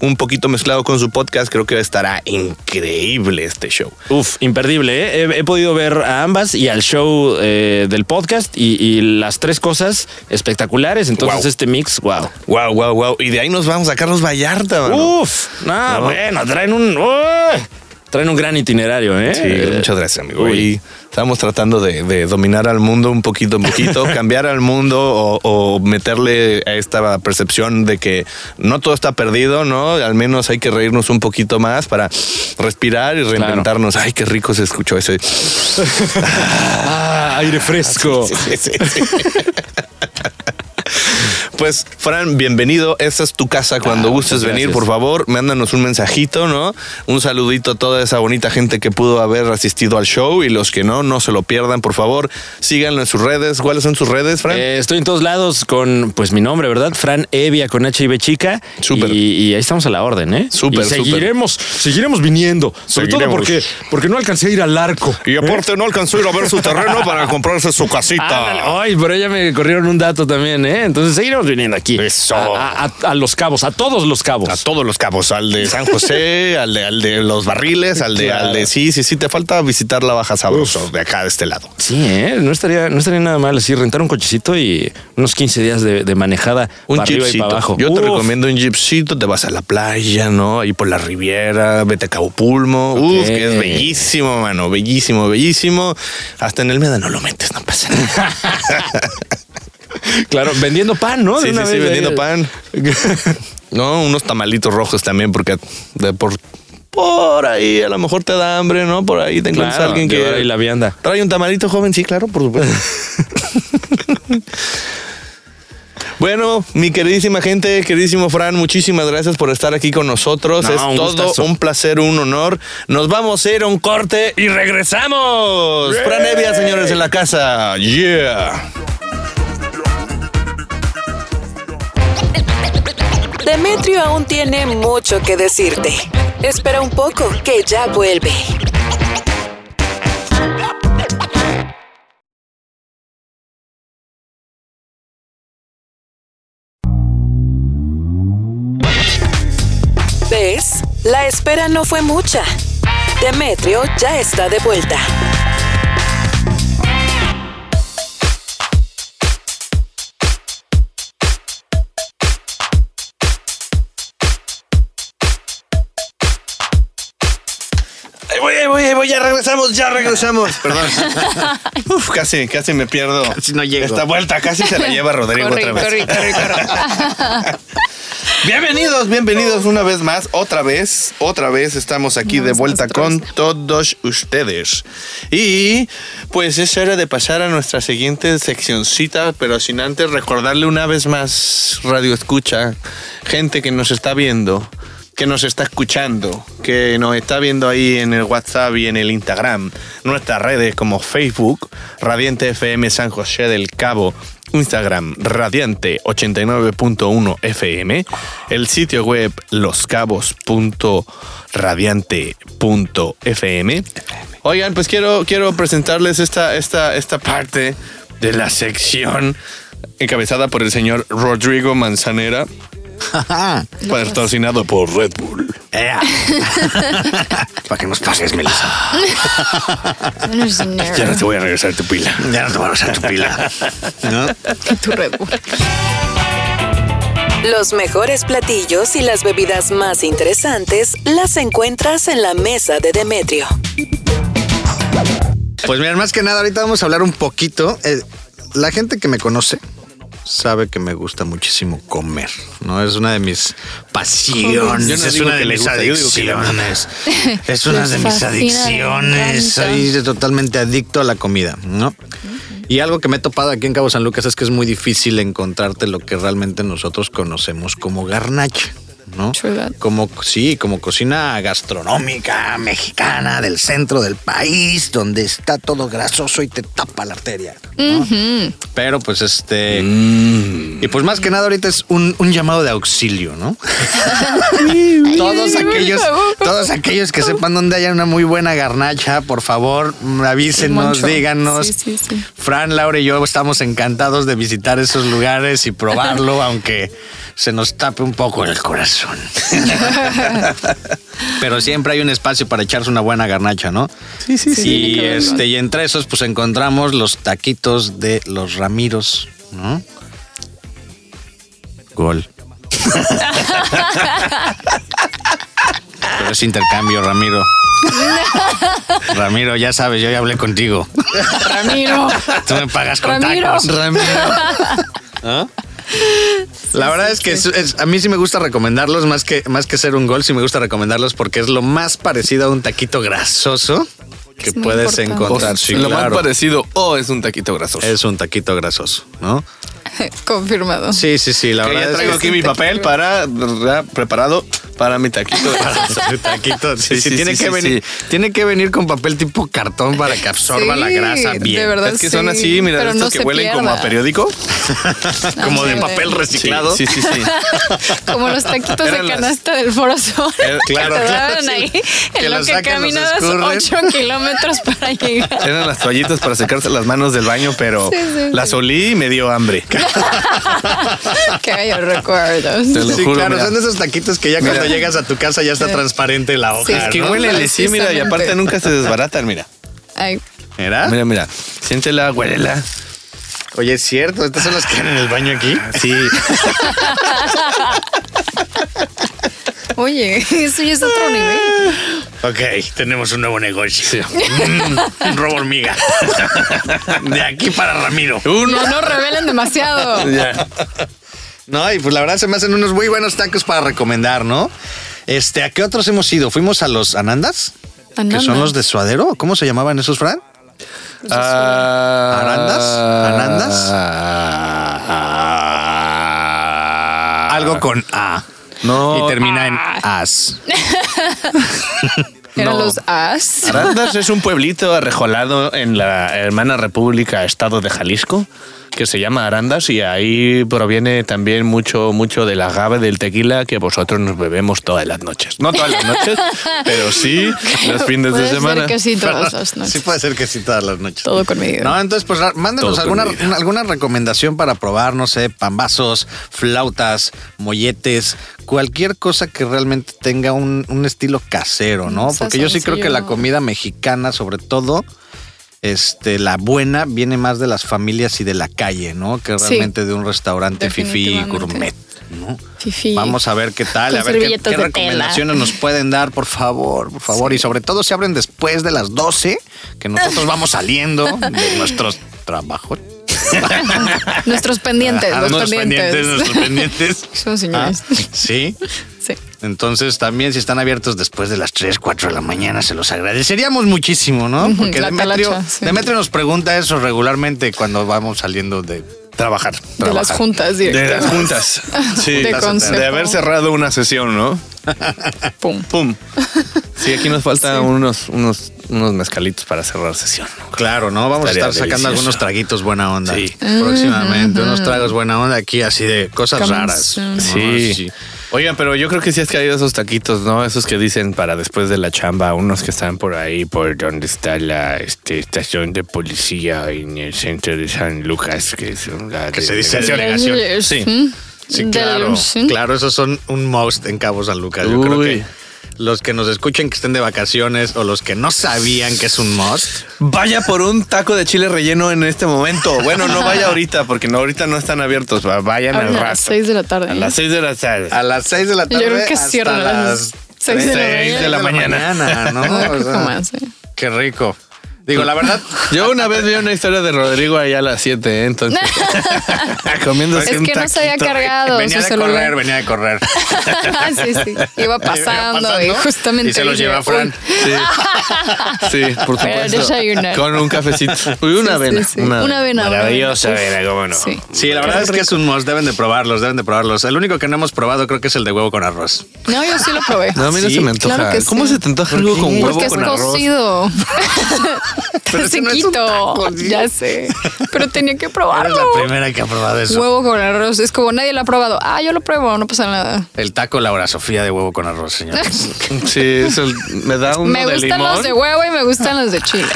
S2: un poquito mezclado con su podcast, creo que estará increíble este show.
S6: Uf, imperdible. ¿eh? He, he podido ver a ambas y al show eh, del podcast y, y las tres cosas espectaculares. Entonces,
S2: Wow.
S6: este mix, wow.
S2: Wow, wow, wow. Y de ahí nos vamos a Carlos Vallarta, mano.
S6: Uf, no, bueno, traen un. uy, traen un gran itinerario, ¿eh?
S2: Sí,
S6: Eh,
S2: muchas gracias, amigo.
S6: uy.
S2: Y estamos tratando de, de dominar al mundo un poquito, un poquito, cambiar al mundo o, o meterle a esta percepción de que no todo está perdido, ¿no? Al menos hay que reírnos un poquito más para respirar y reinventarnos. Ay, qué rico se escuchó ese.
S6: Ah, aire fresco.
S2: Sí, sí, sí. Pues, Fran, bienvenido. Esta es tu casa cuando
S6: Ah,
S2: gustes
S6: muchas
S2: venir, por favor. Mándanos un mensajito, ¿no? Un saludito a toda esa bonita gente que pudo haber asistido al show y los que no, no se lo pierdan, por favor. Síganlo en sus redes. ¿Cuáles son sus redes, Fran?
S6: Eh, estoy en todos lados con, pues, mi nombre, ¿verdad? Fran Evia con H y B chica.
S2: Súper.
S6: Y, y ahí estamos a la orden, ¿eh?
S2: Súper,
S6: Y seguiremos, seguiremos viniendo. Sobre todo porque, porque no alcancé a ir al arco.
S2: Y aparte no alcanzó a ir a ver su terreno para comprarse su casita.
S6: Ay, pero ya me corrieron un dato también, ¿eh? Entonces seguiremos viniendo aquí.
S2: Eso.
S6: A, a- a los cabos, a todos los cabos.
S2: A todos los cabos, al de San José, al de, al de los barriles, al de,
S6: Claro.
S2: al de sí, sí, sí, te falta visitar la Baja Sabroso de acá de este lado.
S6: Sí, ¿eh? No estaría, no estaría nada mal así rentar un cochecito y unos 15 días de, de manejada
S2: Un
S6: para arriba y para abajo.
S2: Yo te recomiendo un jeepcito, te vas a la playa, ¿no? Ahí por la Riviera, vete a Cabo Pulmo. Uf, que es bellísimo, mano. Bellísimo, bellísimo. Hasta en el Meda no lo metes, no pasa nada.
S6: Claro, vendiendo pan, ¿no?
S2: Sí, sí, vendiendo pan. No, unos tamalitos rojos también, porque de por, por ahí a lo mejor te da hambre, ¿no? Por ahí te encuentras
S6: Claro,
S2: alguien que.
S6: ahí la vianda.
S2: Trae un tamalito joven, sí, claro, por supuesto. Bueno, mi queridísima gente, queridísimo Fran, muchísimas gracias por estar aquí con nosotros.
S6: No,
S2: es
S6: un
S2: todo
S6: gustazo.
S2: un placer, un honor. Nos vamos a ir a un corte y regresamos. Fran Evia, señores, en la casa. Yeah.
S1: Demetrio aún tiene mucho que decirte. Espera un poco, que ya vuelve. ¿Ves? La espera no fue mucha. Demetrio ya está de vuelta.
S2: Ya regresamos, ya regresamos. Perdón. Uf, casi, casi me pierdo.
S4: Casi no llego.
S2: Esta vuelta casi se la lleva Rodrigo
S3: Corre,
S2: otra vez.
S3: corre, corre, corre.
S2: Bienvenidos, bienvenidos una vez más, otra vez, otra vez estamos aquí de vuelta con todos ustedes. Y pues es hora de pasar a nuestra siguiente seccioncita, pero sin antes recordarle una vez más, Radio Escucha, gente que nos está viendo, que nos está escuchando, que nos está viendo ahí en el WhatsApp y en el Instagram, nuestras redes como Facebook, Radiante FM San José del Cabo, Instagram Radiante 89.1 FM, el sitio web loscabos.radiante.fm. Oigan, pues quiero, quiero presentarles esta, esta, esta parte de la sección encabezada por el señor Rodrigo Manzanera, patrocinado por Red Bull.
S4: Para que nos pases, Melissa.
S2: Ya no te voy a regresar tu pila.
S4: Ya no te voy a usar tu pila. ¿No?
S3: Tu Red Bull.
S1: Los mejores platillos y las bebidas más interesantes las encuentras en la mesa de Demetrio.
S4: Pues miren, más que nada, ahorita vamos a hablar un poquito. eh, la gente que me conoce sabe que me gusta muchísimo comer, ¿no? Es una de mis pasiones,
S2: Yo no
S4: es una de mis adicciones. Es una de mis adicciones. Soy totalmente adicto a la comida, ¿no? Y algo que me he topado aquí en Cabo San Lucas es que es muy difícil encontrarte lo que realmente nosotros conocemos como garnacha. ¿No?
S3: True that.
S4: Como, sí, como cocina gastronómica mexicana del centro del país, donde está todo grasoso y te tapa la arteria. ¿no? Pero pues este... Y pues más que nada ahorita es un, un llamado de auxilio, ¿no? todos aquellos, todos aquellos que sepan dónde haya una muy buena garnacha, por favor, avísenos, díganos.
S3: Sí, sí, sí.
S4: Fran, Laura y yo estamos encantados de visitar esos lugares y probarlo, aunque se nos tape un poco el corazón. Pero siempre hay un espacio para echarse una buena garnacha, ¿no?
S2: Sí, sí,
S3: Sí,
S4: Y este, y entre esos, pues encontramos los taquitos de los Ramiros, ¿no? Gol. Pero es intercambio, Ramiro. Ramiro, ya sabes, yo ya hablé contigo.
S3: Ramiro.
S4: Tú me pagas con
S3: Ramiro.
S4: tacos. ¿Ah? La verdad es que es- es- a mí sí me gusta recomendarlos, más que, más que ser un gol, sí me gusta recomendarlos porque es lo más parecido a un taquito grasoso que
S3: Es
S4: puedes
S3: importante.
S4: encontrar. Sí,
S2: lo
S4: claro.
S2: más parecido, oh, es un taquito grasoso.
S4: Es un taquito grasoso, ¿no?
S3: Confirmado.
S4: Sí, sí, sí, la
S2: Que
S4: verdad
S2: ya
S4: es
S2: traigo
S4: que
S2: aquí mi papel para ya preparado para mi taquito.
S4: El taquito, sí,
S2: Sí,
S4: sí,
S2: sí,
S4: tiene
S2: sí,
S4: que
S2: sí,
S4: venir, tiene que venir con papel tipo cartón para que absorba
S3: Sí,
S4: la grasa bien.
S3: De verdad,
S2: Es que son
S3: sí,
S2: así, mira,
S3: pero
S2: estos
S3: no
S2: que huelen como a periódico.
S4: como de papel reciclado.
S2: sí, sí, sí.
S3: Como los taquitos
S2: Eran
S3: de
S2: las-
S3: canasta del Foro Sol.
S2: Eh,
S4: claro,
S3: que te
S4: claro,
S3: daban ahí
S4: Que
S3: en lo
S4: los
S3: que
S4: sacan,
S3: caminabas
S4: escurren.
S3: 8 kilómetros para llegar.
S2: Eran las toallitas para secarse las manos del baño, pero
S3: Sí, sí,
S2: las olí y me dio hambre.
S3: Qué bellos recuerdos.
S2: Te lo
S4: Sí,
S2: juro,
S4: claro,
S2: mira.
S4: son de esos taquitos que ya
S2: Mira.
S4: cuando llegas a tu casa ya está transparente la hoja.
S3: Sí,
S2: Es que
S4: ¿no?
S2: huélele, sí, mira, y aparte nunca se desbaratan, mira.
S3: Ay,
S4: ¿Mira?
S2: Mira, mira. Siéntela, huélela.
S4: Oye, es cierto, estas son las que hay en el baño aquí.
S2: Sí.
S3: oye, eso ya es otro nivel.
S4: Ok, tenemos un nuevo negocio. Mm, un robo hormiga. De aquí para Ramiro.
S2: Uno.
S3: No, no revelen demasiado.
S2: Ya.
S4: No, y pues la verdad se me hacen unos muy buenos tacos para recomendar, ¿no? Este, ¿a qué otros hemos ido? ¿Fuimos a los Anandas? Que son
S3: Anandas.
S4: los de Suadero. ¿Cómo se llamaban esos, Fran?
S2: Ah,
S4: ¿Arandas? ¿Anandas?
S2: Ah.
S4: Algo con A.
S2: No.
S4: Y termina en as.
S3: Eran
S2: No.
S3: los as.
S2: Arandas es un pueblito arrejolado en la hermana República Estado de Jalisco que se llama Arandas y ahí proviene también mucho mucho del agave del tequila que vosotros nos bebemos todas las noches. No todas las noches, pero sí los fines de
S3: Puede ser
S2: semana.
S3: que sí todas las noches.
S4: Sí puede ser que sí todas las noches.
S3: Todo con medida.
S4: No, entonces pues mándenos alguna, alguna recomendación para probar, no sé, pambazos, flautas, molletes, cualquier cosa que realmente tenga un, un estilo casero, ¿no? Porque yo sí creo que la comida mexicana, sobre todo, este, la buena, viene más de las familias y de la calle, ¿no? Que
S3: Sí.
S4: realmente de un restaurante fifí
S3: Definitivamente.
S4: gourmet, ¿no?
S3: Fifi.
S4: Vamos a ver qué tal, a ver qué, recomendaciones
S3: tela.
S4: nos pueden dar, por favor, por favor. Y sobre todo si abren después de las 12, que nosotros vamos saliendo de nuestros trabajos.
S3: Nuestros pendientes,
S4: Ah,
S3: los
S4: nuestros
S3: pendientes.
S4: nuestros pendientes.
S3: Somos señores.
S4: Ah, sí.
S3: Sí.
S4: Entonces también si están abiertos después de las 3, 4 de la mañana se los agradeceríamos muchísimo, ¿no? Porque
S3: la
S4: Demetrio,
S3: talacha, sí.
S4: Demetrio nos pregunta eso regularmente cuando vamos saliendo de
S2: Trabajar.
S3: De las juntas
S2: De las juntas. Sí.
S3: De
S2: haber cerrado una sesión, ¿no?
S3: Pum.
S2: Pum. Sí, aquí nos faltan unos, unos, unos mezcalitos para cerrar sesión. ¿no?
S4: Claro, ¿no? Vamos
S2: Estaría
S4: a estar sacando
S2: delicioso.
S4: algunos traguitos buena onda.
S2: Sí.
S4: Próximamente, unos tragos buena onda aquí así de cosas
S3: Coming
S4: raras.
S2: Sí.
S4: Sí.
S2: Oigan, pero yo creo que sí has caído esos taquitos, ¿no? Esos que dicen para después de la chamba, unos que están por ahí, por donde está la este, estación de policía en el centro de San Lucas, que es la
S4: Que se dice
S2: delegación.
S3: Sí.
S4: Sí, claro. Claro, esos son un most en Cabo San Lucas. Yo creo que los que nos escuchen que estén de vacaciones o los que no sabían que es un must,
S2: Vaya por un taco de chile relleno en este momento. Bueno, no vaya ahorita, porque no, ahorita no están abiertos. va- Vayan al
S3: Abren a
S2: rato.
S3: las 6 de la tarde.
S2: A las 6 de la tarde.
S4: a las 6 de la
S3: Yo
S4: tarde
S3: creo que cierran a las seis de la
S4: tres
S3: mañana.
S2: de la mañana.
S4: ¿no?
S3: ¿eh?
S4: Qué rico. Digo, la verdad,
S2: Yo una vez vi una historia de Rodrigo allá a las 7, ¿eh? entonces. comiendo
S3: Es que no se había cargado
S4: venía
S3: su
S4: de
S3: celular.
S4: correr, venía de correr.
S3: sí, sí. Iba pasando,
S4: pasando
S3: y justamente
S4: y se los lleva Fran.
S3: "Uy".
S2: Sí, por supuesto. Con un cafecito. Uy, una
S3: Sí,
S2: avena.
S3: sí, sí. Una avena,
S2: Maravillosa avena, cómo no.
S3: Sí.
S4: Sí, la verdad es que es un must, deben de probarlos, deben de probarlos. El único que no hemos probado creo que es el de huevo con arroz.
S3: No, yo sí lo probé.
S2: No, a mí no
S4: Sí,
S2: se me antoja.
S3: claro que sí.
S2: ¿Cómo se te antoja algo con huevo
S3: Porque es
S2: con arroz?
S3: cocido.
S4: Pero no es un taco, ¿sí?
S3: ya sé. Pero tenía que
S4: Eres
S3: probarlo.
S4: la primera que ha probado eso.
S3: Huevo con arroz. Es como nadie lo ha probado. Ah, yo lo pruebo, no pasa nada.
S4: El taco Laura Sofía de huevo con arroz, señor.
S2: Sí, es el- me da uno
S3: me
S2: de
S3: gustan
S2: limón.
S3: los de huevo y me gustan los de chile.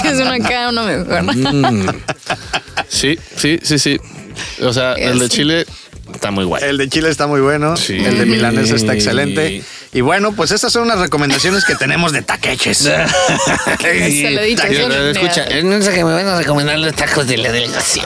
S3: Si es uno acá, uno mejor.
S2: Mm. Sí, sí, sí, sí. O sea, el de
S3: Sí.
S2: Chile está muy guay.
S4: El de Chile está muy bueno.
S2: Sí.
S4: El de Milanes está excelente. Y bueno, pues esas son unas recomendaciones que tenemos de taqueches.
S3: No-
S2: escucha,
S5: No sé que me van a recomendar los tacos de la delegación.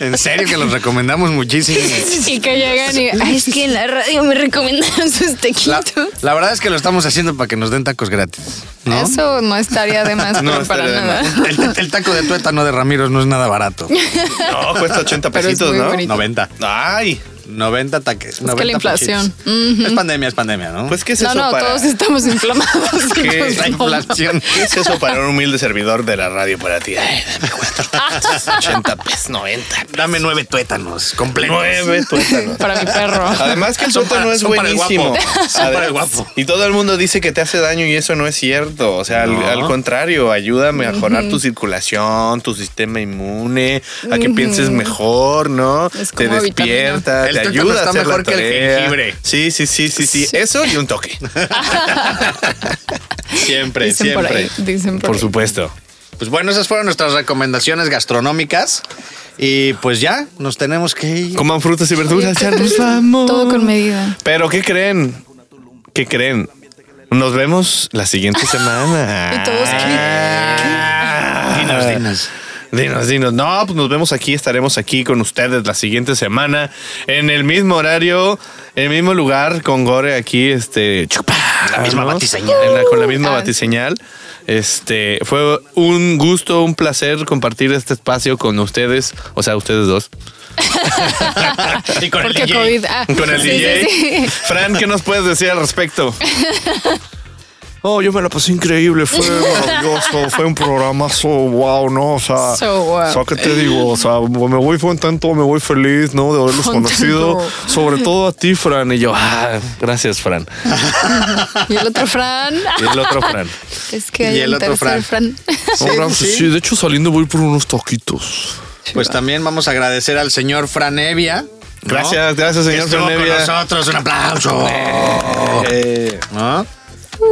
S4: En serio que los recomendamos muchísimo.
S3: Y que llegan y. Ay, es que en la radio me recomendaron sus tequitos.
S4: la verdad es que lo estamos haciendo para que nos den tacos gratis. ¿no?
S3: Eso no estaría de más,
S2: No
S3: para nada.
S4: El, el taco de tuétano de Ramiro no es nada barato.
S2: No, cuesta 80
S3: Pero es
S2: pesitos, ¿no?
S3: bonito.
S4: 90.
S2: Ay,
S4: 90 taques.
S3: que la inflación.
S4: Es pandemia, es pandemia, ¿no?
S2: pues ¿qué es
S3: No,
S2: eso
S3: no,
S2: para
S3: todos estamos inflamados.
S2: ¿Qué es
S4: la inflación.
S2: ¿Qué es eso para un humilde servidor de la radio para ti? Ay, dame cuatro. 80 pesos, 90.
S4: Dame nueve tuétanos completos.
S2: Nueve tuétanos.
S3: Para mi perro.
S2: Además que el tuétano es
S4: son para el
S2: buenísimo.
S4: guapo. Son para el guapo.
S2: Y todo el mundo dice que te hace daño y eso no es cierto. O sea, al,
S4: No.
S2: al contrario, ayuda a mejorar tu circulación, tu sistema inmune, a que pienses mejor, ¿no?
S3: Es
S2: te
S3: como
S2: despierta,
S4: El
S2: te ayuda a
S4: está
S2: hacer
S4: mejor
S2: la
S4: que el jengibre.
S2: Sí, sí, sí, sí, sí. Eso y un toque. siempre,
S3: Dicen por
S2: siempre.
S3: ahí, dicen por
S2: Por
S3: ahí.
S2: supuesto.
S4: Pues bueno, esas fueron nuestras recomendaciones gastronómicas. Y pues ya, nos tenemos que ir.
S2: Coman frutas y verduras, ya nos vamos.
S3: Todo con medida.
S2: Pero ¿qué creen? ¿Qué creen? Nos vemos la siguiente semana.
S3: Y todos, ¿qué?
S4: Dinos, dinos.
S2: Dinos, dinos. No, pues nos vemos aquí, estaremos aquí con ustedes la siguiente semana en el mismo horario, en el mismo lugar, con Gore aquí, este, chupa,
S4: La misma
S2: ¿no?
S4: batiseñal.
S2: En la- con la misma
S3: Ah.
S2: batiseñal. Este, fue un gusto, un placer compartir este espacio con ustedes, o sea, ustedes dos.
S4: Y con
S3: Porque
S4: el DJ.
S3: COVID. ah,
S2: Con el
S3: sí,
S2: DJ.
S3: sí, sí.
S2: Fran, ¿qué nos puedes decir al respecto? Oh, yo me la pasé increíble, fue maravilloso, fue un programazo, wow, ¿no? O sea,
S3: So wow.
S2: o sea, ¿qué te digo? O sea, me voy contento, me voy feliz, ¿no? De haberlos
S3: Contento.
S2: conocido, sobre todo a ti, Fran. Y yo, ah, gracias, Fran.
S3: Y el otro Fran.
S2: Y el otro Fran.
S3: Es que
S4: Y el
S3: un
S4: otro Fran.
S3: Fran.
S2: No, Fran,
S4: sí.
S2: sí, de hecho, saliendo voy por unos taquitos.
S4: Pues también vamos a agradecer al señor Franevia. ¿no?
S2: Gracias, gracias, señor
S4: estuvo con
S2: Franevia.
S4: nosotros. Un aplauso.
S2: Eh,
S4: ¿No?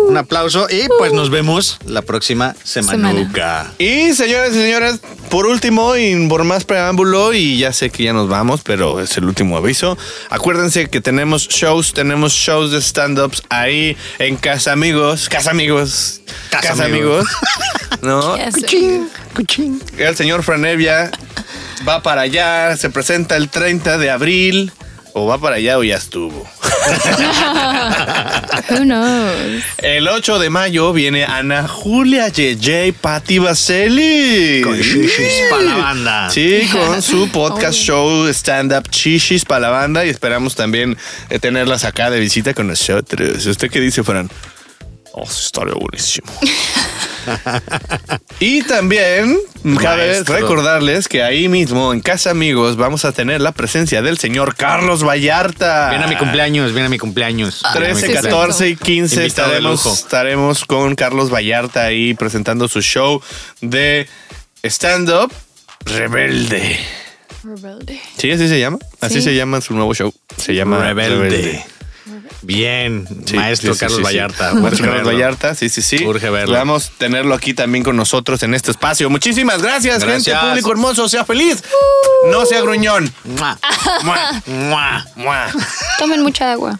S4: Un aplauso y pues nos vemos la próxima semanuca.
S2: Y señores y señoras, por último y por más preámbulo, y ya sé que ya nos vamos, pero es el último aviso. Acuérdense que tenemos shows, tenemos shows de stand-ups ahí en Casa Amigos, Casa Amigos,
S4: Casa
S2: Casa,
S4: Amigos.
S2: Amigos, ¿no?
S3: Ya sé.
S2: El señor Franevia va para allá, se presenta el 30 de abril, o va para allá o ya estuvo.
S3: Who knows?
S2: El 8 de mayo viene Ana Julia JJ Patti Vaseli.
S4: Con shishis pa' la banda.
S2: Sí, con su podcast show Stand Up Chishis para la banda y esperamos también eh, tenerlas acá de visita con nosotros. ¿Usted qué dice, Fran? Oh, estaría buenísimo. y también cabe recordarles que ahí mismo en Casa Amigos vamos a tener la presencia del señor Carlos Vallarta.
S4: Viene a mi cumpleaños, viene a mi cumpleaños. Viene a mi
S2: 13,
S3: sí,
S4: cumpleaños.
S2: 14 y 15
S4: Invitado de
S2: estaremos, estaremos con Carlos Vallarta ahí presentando su show de stand-up Rebelde.
S3: Rebelde.
S2: ¿Sí? ¿Así se llama? Así
S3: Sí.
S2: se llama su nuevo show. Se llama
S4: Rebelde. Bien,
S2: Sí,
S4: maestro
S2: sí,
S4: Carlos
S2: sí, sí.
S4: Vallarta.
S2: Maestro
S4: Urge
S2: Carlos
S4: verlo.
S2: Vallarta, sí, sí, sí.
S4: Urge verlo.
S2: Vamos a tenerlo aquí también con nosotros en este espacio. Muchísimas gracias,
S4: Gracias.
S2: gente, público hermoso. Sea feliz. No sea gruñón.
S4: Mua,
S2: Mua,
S4: mua.
S2: mua.
S3: Tomen mucha agua.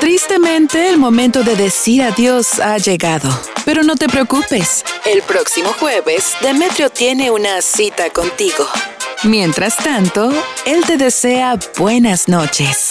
S1: Tristemente, el momento de decir adiós ha llegado. Pero no te preocupes. El próximo jueves, Demetrio tiene una cita contigo. Mientras tanto, él te desea buenas noches.